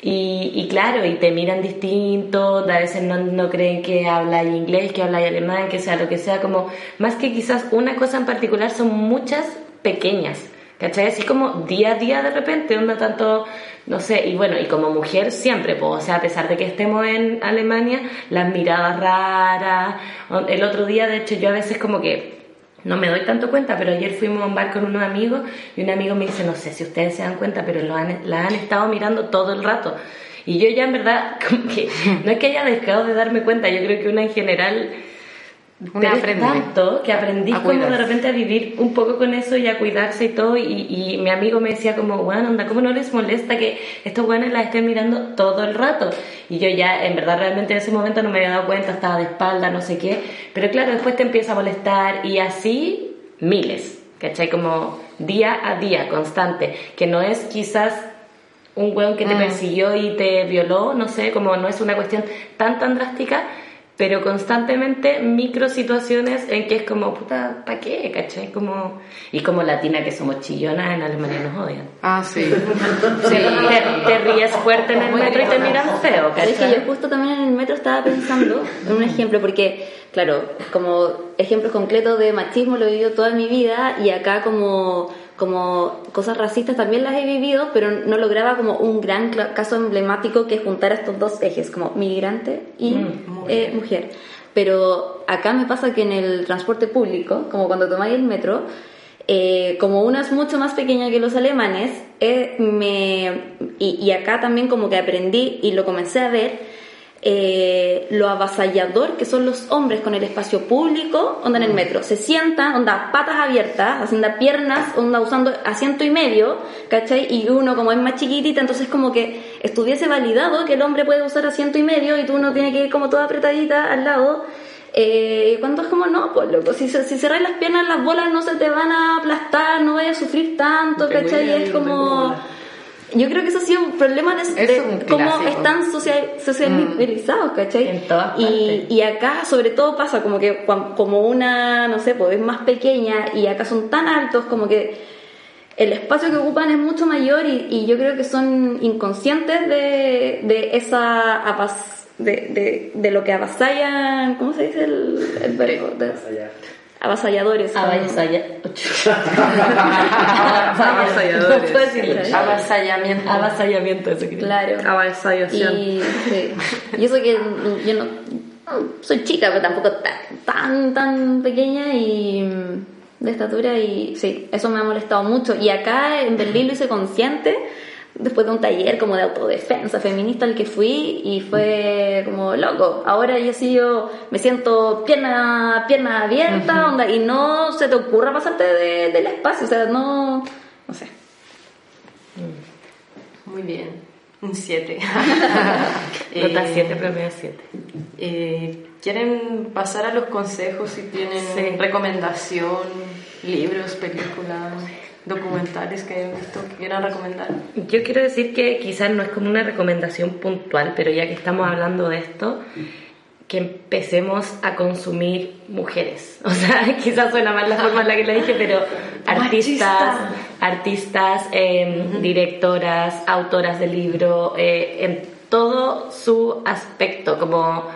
Y, y claro, y te miran distinto, a veces no, no creen que habla inglés, que habla alemán, que sea lo que sea, como más que quizás una cosa en particular, son muchas pequeñas, ¿cachai? Así como día a día de repente, onda tanto, no sé, y bueno, y como mujer siempre, pues, o sea, a pesar de que estemos en Alemania, las miradas raras, el otro día, de hecho, yo a veces como que no me doy tanto cuenta, pero ayer fuimos a un bar con unos amigos y un amigo me dice, no sé si ustedes se dan cuenta, pero lo han, la han estado mirando todo el rato. Y yo ya en verdad, [laughs] como que no es que haya dejado de darme cuenta, yo creo que una en general Una pero es tanto que aprendí como de repente a vivir un poco con eso y a cuidarse y todo. Y, y mi amigo me decía como, bueno, onda, ¿cómo no les molesta que estos buenos las estén mirando todo el rato? Y yo ya, en verdad, realmente en ese momento no me había dado cuenta, estaba de espalda, no sé qué. Pero claro, después te empieza a molestar y así miles, ¿cachai? Como día a día, constante. Que no es quizás un weón que te Mm. persiguió y te violó, no sé, como no es una cuestión tan tan drástica, pero constantemente micro situaciones en que es como, puta, ¿para qué? ¿Cachai? Como, y como latina que somos chillonas, en Alemania nos odian. Ah, sí. Sí, te, te ríes fuerte en el Muy metro y te miran feo, Pero es que ¿cachai? yo justo también en el metro estaba pensando en un ejemplo, porque, claro, como ejemplos concretos de machismo lo he vivido toda mi vida y acá como, como cosas racistas también las he vivido, pero no lograba como un gran caso emblemático que juntara estos dos ejes, como migrante y eh, mujer. Pero acá me pasa que en el transporte público, como cuando tomáis el metro, eh, como una es mucho más pequeña que los alemanes, eh, me, y, y acá también como que aprendí y lo comencé a ver, eh, lo avasallador que son los hombres con el espacio público, onda en el metro. Se sientan, onda patas abiertas, haciendo piernas, onda usando asiento y medio, ¿cachai? Y uno como es más chiquitita, entonces como que estuviese validado que el hombre puede usar asiento y medio y tú uno tiene que ir como toda apretadita al lado. Eh, cuando es como, no, pues loco, si, si cerráis las piernas, las bolas no se te van a aplastar, no vayas a sufrir tanto, ¿cachai? idea, Es como... Yo creo que eso ha sido un problema de, Es de un cómo están social, socializados, ¿cachai? En todas y, partes. y acá sobre todo pasa como que como una, no sé, pues es más pequeña y acá son tan altos como que el espacio que ocupan es mucho mayor y, y yo creo que son inconscientes de, de esa de, de, de lo que avasallan, ¿cómo se dice el, el verbo? Avasalladores. Avasalladores. No [laughs] decirlo. Avasallamiento. Avasallamiento, eso quería. Claro. Avasallación. Y, sí. y eso que yo no soy chica, pero tampoco tan tan, tan pequeña y de estatura y sí, eso me ha molestado mucho. Y acá en Berlín lo hice consciente después de un taller como de autodefensa feminista al que fui y fue como loco. Ahora yo sí yo me siento pierna pierna abierta, onda, y no se te ocurra pasarte de- del espacio, o sea, no no sé. Muy bien. Un 7. [laughs] Nota 7, promedio 7. Eh, ¿Quieren pasar a los consejos si tienen Sí. recomendación, libros, películas, documentales que hayan visto que quieran recomendar? Yo quiero decir que quizás no es como una recomendación puntual, pero ya que estamos hablando de esto, que empecemos a consumir mujeres. [laughs] O sea, quizás suena mal la forma en la que lo dije, pero [laughs] artistas, artistas, eh, directoras, autoras de libro, eh, en todo su aspecto, como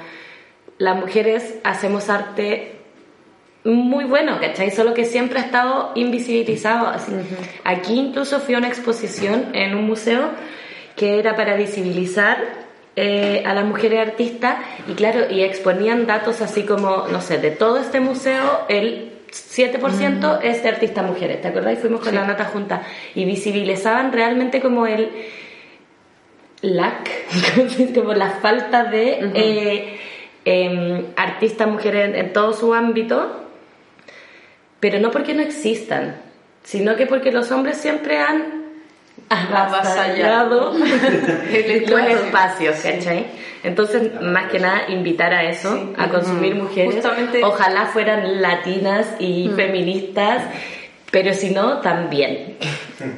las mujeres hacemos arte muy bueno, ¿cachai? Solo que siempre ha estado invisibilizado. Así. Aquí incluso fui a una exposición en un museo que era para visibilizar eh, a las mujeres artistas y claro, y exponían datos así como, no sé, de todo este museo, el 7% es de artistas mujeres, ¿te acuerdas? Y fuimos con la nota junta y visibilizaban realmente como el lack, [laughs] como la falta de eh, em, artistas mujeres en, en todo su ámbito, pero no porque no existan, sino que porque los hombres siempre han avasallado [laughs] los espacio. espacios, ¿cachai? Entonces, más que nada, invitar a eso, a consumir mujeres. Justamente- Ojalá fueran latinas y feministas, pero si no, también. [laughs]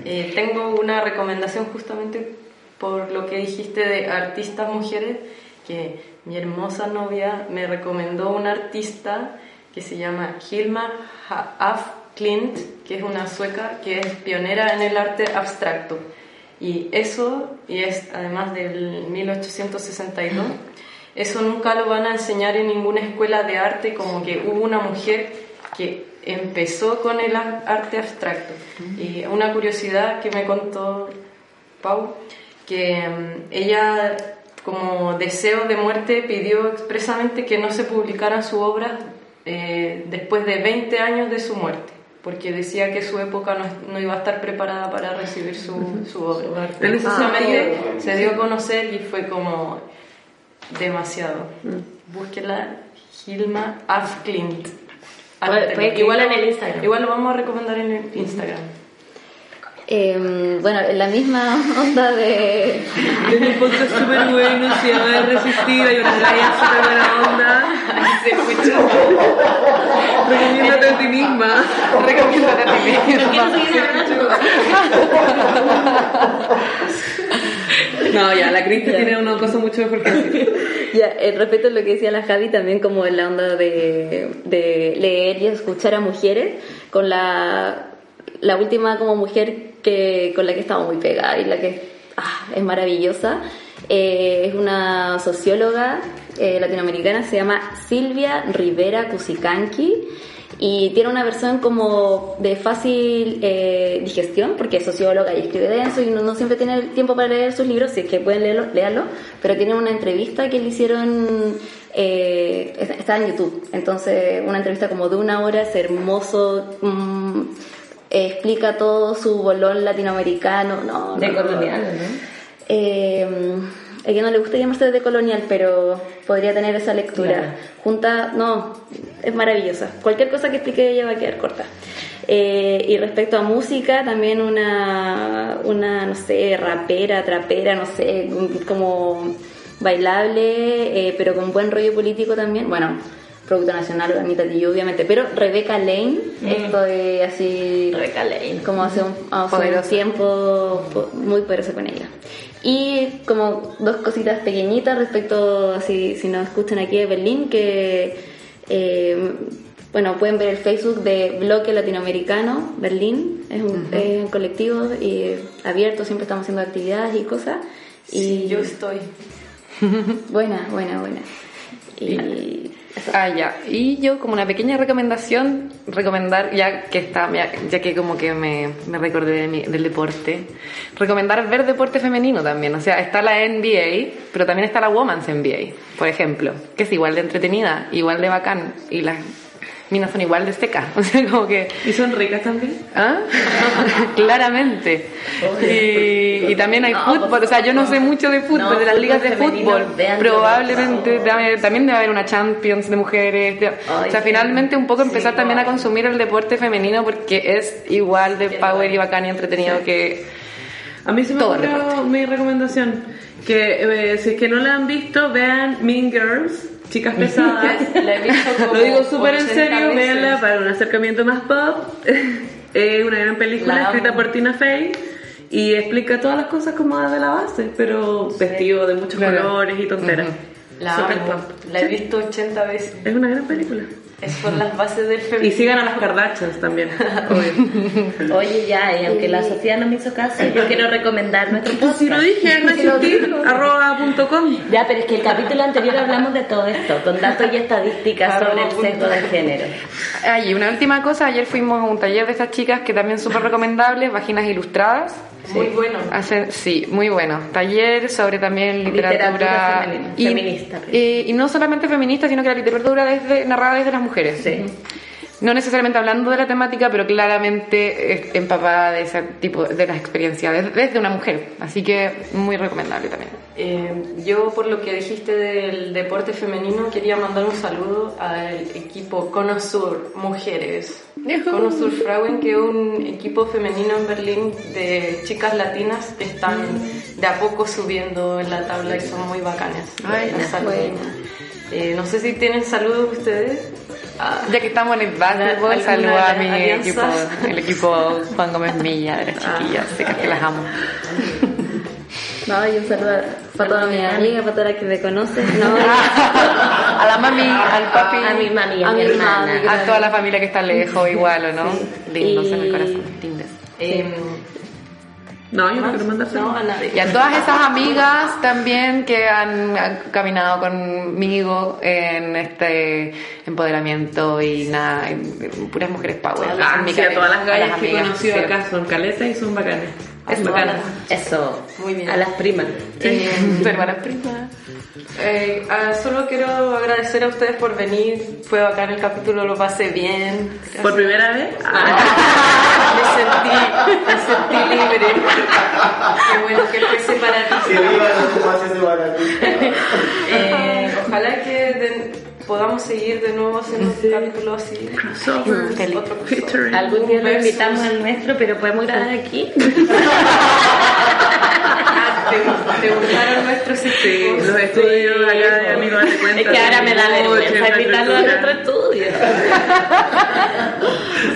Eh, tengo una recomendación justamente por lo que dijiste de artistas mujeres, que mi hermosa novia me recomendó una artista que se llama Hilma af Klint, que es una sueca que es pionera en el arte abstracto. Y eso, y es además del 1862, eso nunca lo van a enseñar en ninguna escuela de arte, como que hubo una mujer que empezó con el a- arte abstracto. Y una curiosidad que me contó Pau, que mm, ella como deseo de muerte pidió expresamente que no se publicaran su obra eh, después de 20 años de su muerte, porque decía que su época no, no iba a estar preparada para recibir su, su obra. Ese Precisamente sentido- se dio a conocer y fue como demasiado. Búsquela, Gilma Afklint. Puede- puede escribirlo en el Instagram. Igual lo vamos a recomendar en el Instagram. Eh, bueno, en la misma [laughs] onda de... Desde el podcast súper bueno, se llama Resistir, hay una raya súper buena onda. Se escucha. Recomiéndate a ti misma. Recomiéndate a ti misma. No, ya, la Cristi tiene una cosa mucho mejor que decir. Ya, eh, respecto a lo que decía la Javi, también como en la onda de, de leer y escuchar a mujeres, con la, la última como mujer que, con la que estamos muy pegada y la que ah, es maravillosa, eh, es una socióloga eh, latinoamericana, se llama Silvia Rivera Cusicanqui y tiene una versión como de fácil eh, digestión, porque es socióloga y escribe denso y no, siempre tiene tiempo para leer sus libros, si es que pueden leerlo, léanlo, pero tiene una entrevista que le hicieron, eh, está- está en YouTube, entonces una entrevista como de una hora, es hermoso, mm, eh, explica todo su bolón latinoamericano, no, De no, colonial, ¿no? Eh, a ella no le gusta llamarse de colonial, pero podría tener esa lectura. Claro. Junta, no, es maravillosa. Cualquier cosa que explique ella va a quedar corta. Eh, y respecto a música, también una, una, no sé, rapera, trapera, no sé, como bailable, eh, pero con buen rollo político también. Bueno, Producto Nacional, Anita Tijoux, obviamente. Pero Rebeca Lane, esto de así Rebeca Lane. como hace un, hace un tiempo po- muy poderosa con ella. Y como dos cositas pequeñitas respecto, si, si nos escuchan aquí de Berlín, que eh, bueno, pueden ver el Facebook de Bloque Latinoamericano Berlín, es un, es un colectivo y abierto, siempre estamos haciendo actividades y cosas. Y Sí, yo estoy. [laughs] buena, buena, buena. Y eso. Ah, ya. Y yo, como una pequeña recomendación, recomendar, ya que está, ya, que como que me, me recordé de mi- del deporte, recomendar ver deporte femenino también. O sea, está la NBA, pero también está la Women's NBA, por ejemplo, que es igual de entretenida, igual de bacán, y las minas son igual de secas. [laughs] O sea, como que. ¿Y son ricas también? ¿Ah? [laughs] Claramente. Y, y también hay fútbol, o sea, yo no sé mucho de fútbol, No, de las ligas de fútbol Probablemente debe- también debe haber una Champions de mujeres. de- o sea, sí. finalmente un poco empezar Sí, también a igual. consumir el deporte femenino porque es igual de power y bacán y entretenido que... A mí se me ocurrió mi recomendación. Que eh, si es que no la han visto, vean Mean Girls, chicas [laughs] pesadas. La he visto [laughs] como Lo digo súper en 80 serio, veces. véanla para un acercamiento más pop. [laughs] es una gran película La escrita amo. por Tina Fey y explica todas las cosas como de la base, pero vestido de muchos Claro. colores y tonteras. La Súper amo. pop. La he visto 80 veces. Es una gran película. Es por las bases del Y feminismo. sigan a las Kardashians también. [laughs] obvio. Oye, ya, y aunque la Sofía no me hizo caso, yo quiero recomendar nuestro podcast. Si [laughs] lo dije, resistir, arroba punto com. Ya, pero es que el capítulo anterior hablamos de todo esto, con datos y estadísticas sobre el sexo de género. Ah, y una última cosa, ayer fuimos a un taller de estas chicas que también súper recomendable, Vaginas Ilustradas. Muy bueno. Hacen, sí, muy bueno. Taller sobre también literatura, Literatura femenina, y, feminista. y no solamente feminista, sino que la literatura desde, narrada desde las mujeres. Sí. No necesariamente hablando de la temática, pero claramente empapada de ese tipo de las experiencias desde, desde una mujer. Así que muy recomendable también. Eh, yo, por lo que dijiste del deporte femenino, quería mandar un saludo al equipo Conosur Mujeres. [laughs] Conosur Frauen, que es un equipo femenino en Berlín de chicas latinas que están de a poco subiendo en la tabla y son muy bacanas. Ay. Eh, no sé si tienen saludos ustedes. Ah, Ya que estamos en el básquetbol, ¿Alguna saludo a mi equipo, el equipo Juan Gómez Milla de las chiquillas, sé que las amo. No, y un saludo para todas mis amigas, para todas las que me conocen. No, [laughs] A la mami, al papi, A mi mami a, A mi hermana. a toda la familia que está lejos igual, ¿o no? Lindos en el corazón, lindes. em, No, yo no quiero mandar No, a nadie. Y a todas esas amigas también que han, han caminado conmigo en este empoderamiento y nada, puras mujeres power. Ah, sí, a todas las gallas que he conocido sí. acá son caletas y son bacanes. Es bacanas. Eso, Muy bien. a las primas. Eh, [laughs] Tu hermana prima. Eh, ah, solo quiero agradecer a ustedes por venir. Fue bacán el capítulo, lo pasé bien. ¿Por primera vez? [laughs] me sentí, me sentí libre. Qué bueno que fuese para ti. [laughs] Que viva espacios de. Eh, podamos seguir de nuevo haciendo un capítulo así. Algún día lo invitamos al nuestro, pero podemos grabar aquí. [laughs] ¿te, te gustaron nuestros Sí, equipos? los estudios acá de amigos de cuenta. Es que ahora me da vergüenza invitarlo a nuestro estudio. [laughs]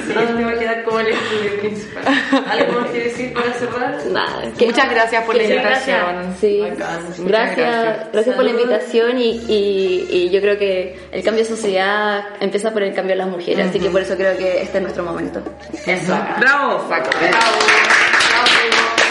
Sí, este va a quedar como el estudio principal. ¿Algo más que decir para cerrar? Nada, Muchas gracias por la invitación. Sí, Bacán, muchas gracias, gracias, por la invitación y, y, y yo creo que el cambio de sociedad empieza por el cambio de las mujeres, así que por eso creo que este es nuestro momento. Eso. Bravo. Bravo. Bravo. Everybody